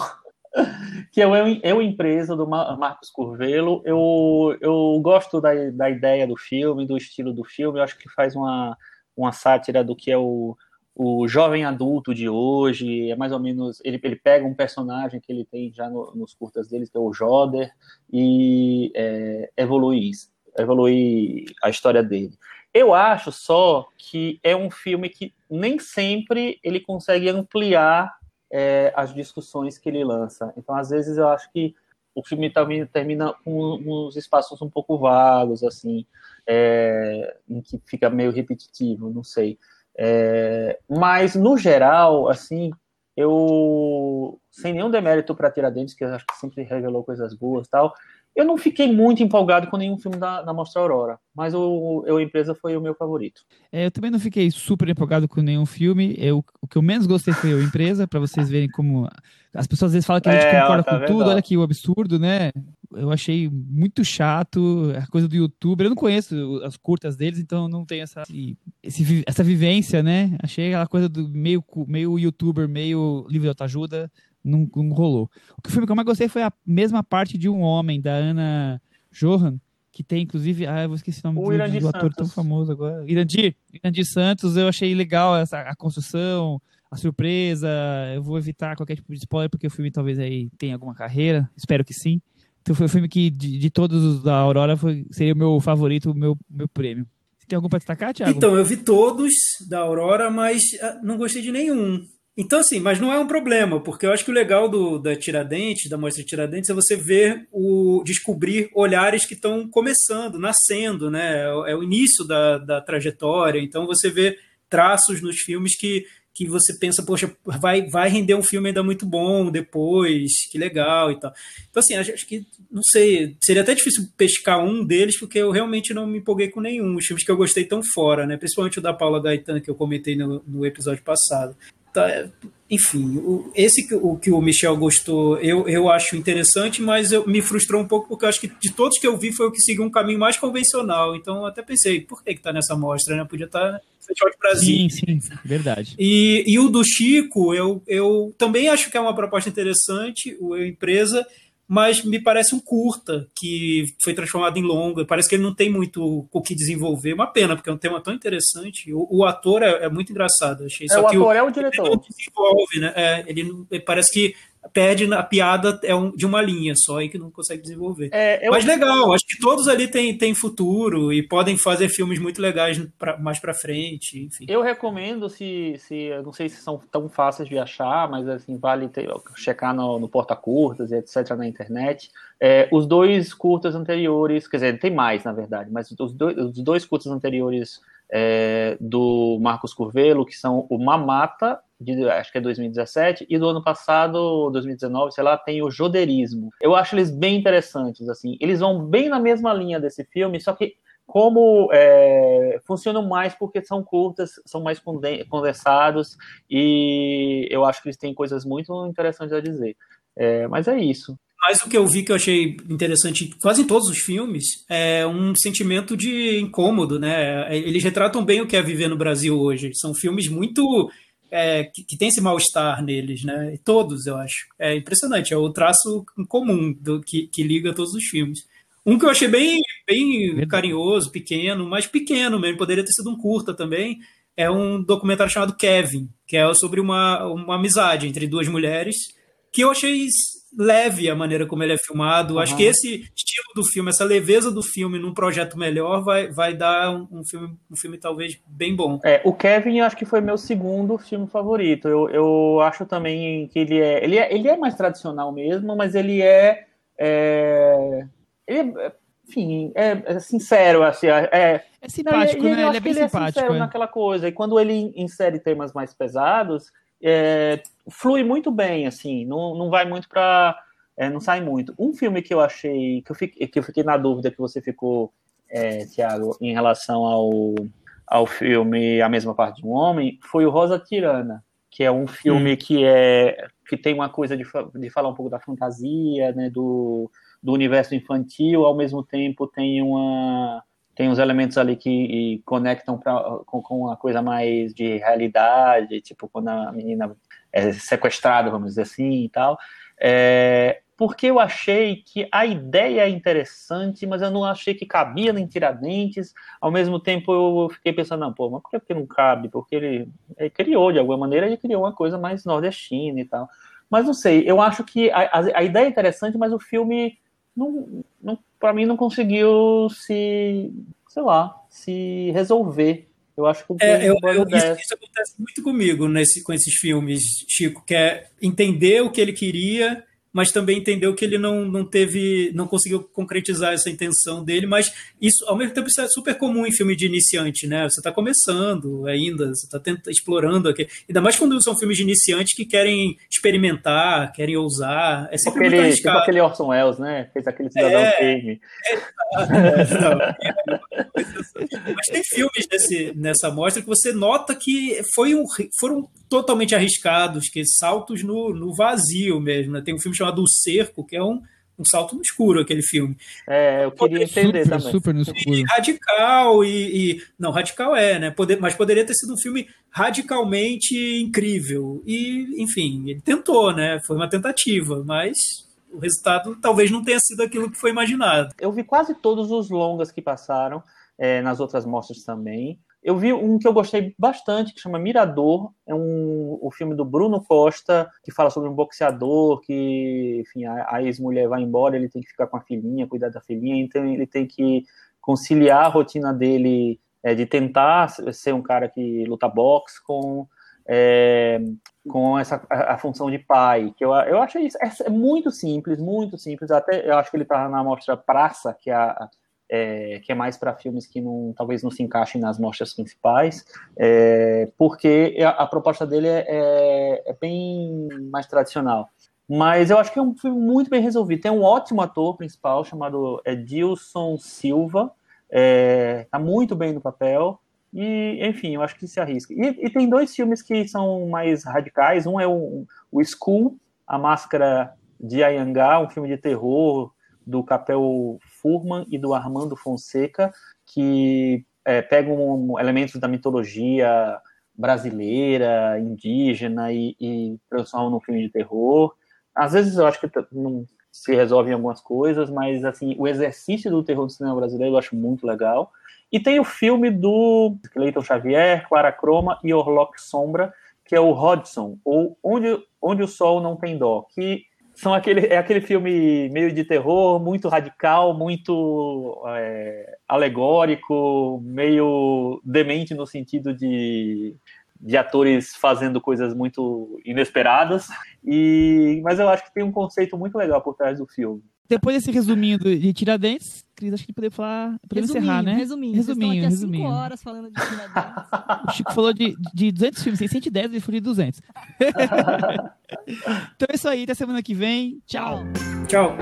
(laughs) que é o Eu Empresa, do Marcos Curvelo. Eu, eu gosto da, da ideia do filme, do estilo do filme. Eu acho que faz uma, uma sátira do que é o, o jovem adulto de hoje. É mais ou menos. Ele, ele pega um personagem que ele tem já no, nos curtas dele, que é o Joder, e é, evolui isso evoluir a história dele. Eu acho só que é um filme que nem sempre ele consegue ampliar é, as discussões que ele lança. Então, às vezes, eu acho que o filme também termina com uns espaços um pouco vagos, assim, é, em que fica meio repetitivo, não sei. É, mas, no geral, assim, eu, sem nenhum demérito para Tiradentes, que eu acho que sempre revelou coisas boas tal, eu não fiquei muito empolgado com nenhum filme da, da Mostra Aurora, mas o, o Empresa foi o meu favorito. É, eu também não fiquei super empolgado com nenhum filme. Eu, o que eu menos gostei foi o Empresa, para vocês verem como. As pessoas às vezes falam que a gente é, concorda tá com vendo? tudo, olha aqui o absurdo, né? Eu achei muito chato a coisa do youtuber. Eu não conheço as curtas deles, então não tenho essa, esse, essa vivência, né? Achei aquela coisa do meio, meio youtuber, meio livro de autoajuda não, não rolou. O que o filme que eu mais gostei foi a mesma parte de um homem, da Ana Johan, que tem, inclusive, ah, eu vou esquecer o nome o do, do ator tão famoso agora. Irandir, Irandir Santos, eu achei legal essa, a construção, a surpresa. Eu vou evitar qualquer tipo de spoiler, porque o filme talvez aí tenha alguma carreira, espero que sim. Então foi o filme que, de, de todos os da Aurora, foi, seria o meu favorito, o meu, meu prêmio. Você tem algum para destacar, Thiago? Então, eu vi todos da Aurora, mas ah, não gostei de nenhum. Então, assim, mas não é um problema, porque eu acho que o legal do, da Tiradentes, da mostra de Tiradentes, é você ver o descobrir olhares que estão começando, nascendo, né? É o início da, da trajetória. Então você vê traços nos filmes que, que você pensa, poxa, vai, vai render um filme ainda muito bom depois, que legal e tal. Então, assim, acho, acho que, não sei, seria até difícil pescar um deles, porque eu realmente não me empolguei com nenhum. Os filmes que eu gostei tão fora, né? Principalmente o da Paula Gaetan, que eu comentei no, no episódio passado. Tá, enfim, o, esse que o que o Michel gostou, eu, eu acho interessante, mas eu, me frustrou um pouco porque eu acho que de todos que eu vi foi o que seguiu um caminho mais convencional. Então eu até pensei, por que está nessa mostra? Né? Podia estar tá Festival de Brasil. Sim, sim, verdade. E, e o do Chico, eu, eu também acho que é uma proposta interessante, o Empresa mas me parece um curta que foi transformado em longa. Parece que ele não tem muito o que desenvolver. Uma pena, porque é um tema tão interessante. O, o ator é, é, muito engraçado. Achei. É, Só o ator o, é o diretor. Ele não desenvolve, né? É, ele, ele, parece que perde a piada é um, de uma linha só e que não consegue desenvolver. É, eu... Mas legal, acho que todos ali têm, têm futuro e podem fazer filmes muito legais pra, mais para frente, enfim. Eu recomendo se, se não sei se são tão fáceis de achar, mas assim vale ter, checar no, no porta curtas e etc na internet. É, os dois curtas anteriores, quer dizer, tem mais na verdade, mas os dois, os dois curtas anteriores é, do Marcos Curvelo, que são o Mamata de, acho que é 2017, e do ano passado, 2019, sei lá, tem o Joderismo. Eu acho eles bem interessantes, assim. Eles vão bem na mesma linha desse filme, só que como é, funcionam mais porque são curtas, são mais condensados, e eu acho que eles têm coisas muito interessantes a dizer. É, mas é isso. Mas o que eu vi que eu achei interessante, quase em todos os filmes, é um sentimento de incômodo, né? Eles retratam bem o que é viver no Brasil hoje. São filmes muito é, que, que, tem esse mal-estar neles, né? Todos, eu acho. É impressionante, é o traço comum do, que, que liga todos os filmes. Um que eu achei bem, bem carinhoso, pequeno, mas pequeno mesmo, poderia ter sido um curta também, é um documentário chamado Kevin, que é sobre uma, uma amizade entre duas mulheres, que eu achei leve a maneira como ele é filmado. Uhum. Acho que esse estilo do filme, essa leveza do filme num projeto melhor vai, vai dar um, um, filme, um filme talvez bem bom. É, o Kevin eu acho que foi meu segundo filme favorito. Eu, eu acho também que ele é, ele é, ele é mais tradicional mesmo, mas ele é, é ele é, enfim, é, é, sincero, assim, é, é simpático, não, né? Ele é bem ele simpático. É sincero naquela coisa. E quando ele insere temas mais pesados, é, flui muito bem, assim, não, não vai muito para. É, não sai muito. Um filme que eu achei, que eu fiquei, que eu fiquei na dúvida que você ficou, é, Tiago, em relação ao, ao filme A Mesma Parte de um Homem, foi o Rosa Tirana, que é um filme hum. que é que tem uma coisa de, de falar um pouco da fantasia, né, do, do universo infantil, ao mesmo tempo tem uma tem uns elementos ali que conectam pra, com, com uma coisa mais de realidade, tipo quando a menina é sequestrada, vamos dizer assim, e tal. É, porque eu achei que a ideia é interessante, mas eu não achei que cabia em Tiradentes. Ao mesmo tempo, eu fiquei pensando, não, pô, mas por que não cabe? Porque ele, ele criou, de alguma maneira, ele criou uma coisa mais nordestina e tal. Mas não sei, eu acho que a, a, a ideia é interessante, mas o filme não, não para mim não conseguiu se, sei lá, se resolver. Eu acho que é, eu, eu, isso, isso, acontece muito comigo nesse, com esses filmes, Chico, que é entender o que ele queria mas também entendeu que ele não, não teve, não conseguiu concretizar essa intenção dele, mas isso, ao mesmo tempo, isso é super comum em filme de iniciante, né? Você está começando ainda, você está explorando aqui. Ainda mais quando são filmes de iniciantes que querem experimentar, querem ousar. É sempre aquele, muito arriscado. Tipo aquele Orson Welles, né? Fez aquele Cidadão É. Kane. Mas tem filmes nessa mostra que você nota que foi um, foram totalmente arriscados, que saltos no, no vazio mesmo. Né? Tem um filme chamado O Cerco, que é um, um salto no escuro, aquele filme. É, eu queria entender super, também. super no escuro. E radical e, e- Não, radical é, né? Poder, mas poderia ter sido um filme radicalmente incrível. E, enfim, ele tentou, né? Foi uma tentativa, mas o resultado talvez não tenha sido aquilo que foi imaginado. Eu vi quase todos os longas que passaram, é, nas outras mostras também. Eu vi um que eu gostei bastante, que chama Mirador. É um, o filme do Bruno Costa, que fala sobre um boxeador que, enfim, a, a ex-mulher vai embora, ele tem que ficar com a filhinha, cuidar da filhinha, então ele tem que conciliar a rotina dele é, de tentar ser um cara que luta boxe com, é, com essa, a, a função de pai. Que eu, eu achei isso é, é muito simples, muito simples. Até eu acho que ele está na mostra Praça, que é a, é, que é mais para filmes que não, talvez não se encaixem nas mostras principais, é, porque a, a proposta dele é, é, é bem mais tradicional. Mas eu acho que é um filme muito bem resolvido. Tem um ótimo ator principal chamado é, Dilson Silva, está muito bem no papel. E, enfim, eu acho que se arrisca. E, e tem dois filmes que são mais radicais. Um é o, o School, A Máscara de Ayangá, um filme de terror do Capel Furman e do Armando Fonseca, que é, pegam elementos da mitologia brasileira, indígena e, e transformam num filme de terror. Às vezes eu acho que não se resolve em algumas coisas, mas assim, o exercício do terror do cinema brasileiro eu acho muito legal. E tem o filme do Cleiton Xavier, Clara Croma e Orlock Sombra, que é o Hodgson, ou Onde, Onde o Sol Não Tem Dó, que são aquele, é aquele filme meio de terror, muito radical, muito é, alegórico, meio demente no sentido de, de atores fazendo coisas muito inesperadas. E, mas eu acho que tem um conceito muito legal por trás do filme. Depois desse resuminho de Tiradentes, Cris, acho que poder falar. Podemos encerrar, né? Resuminho, Resuminho, Vocês estão aqui há resuminho. cinco horas falando de Tiradentes. (laughs) O Chico falou de, de 200 filmes, tem 110, ele falou de 200. (laughs) então é isso aí, até semana que vem. Tchau. Tchau.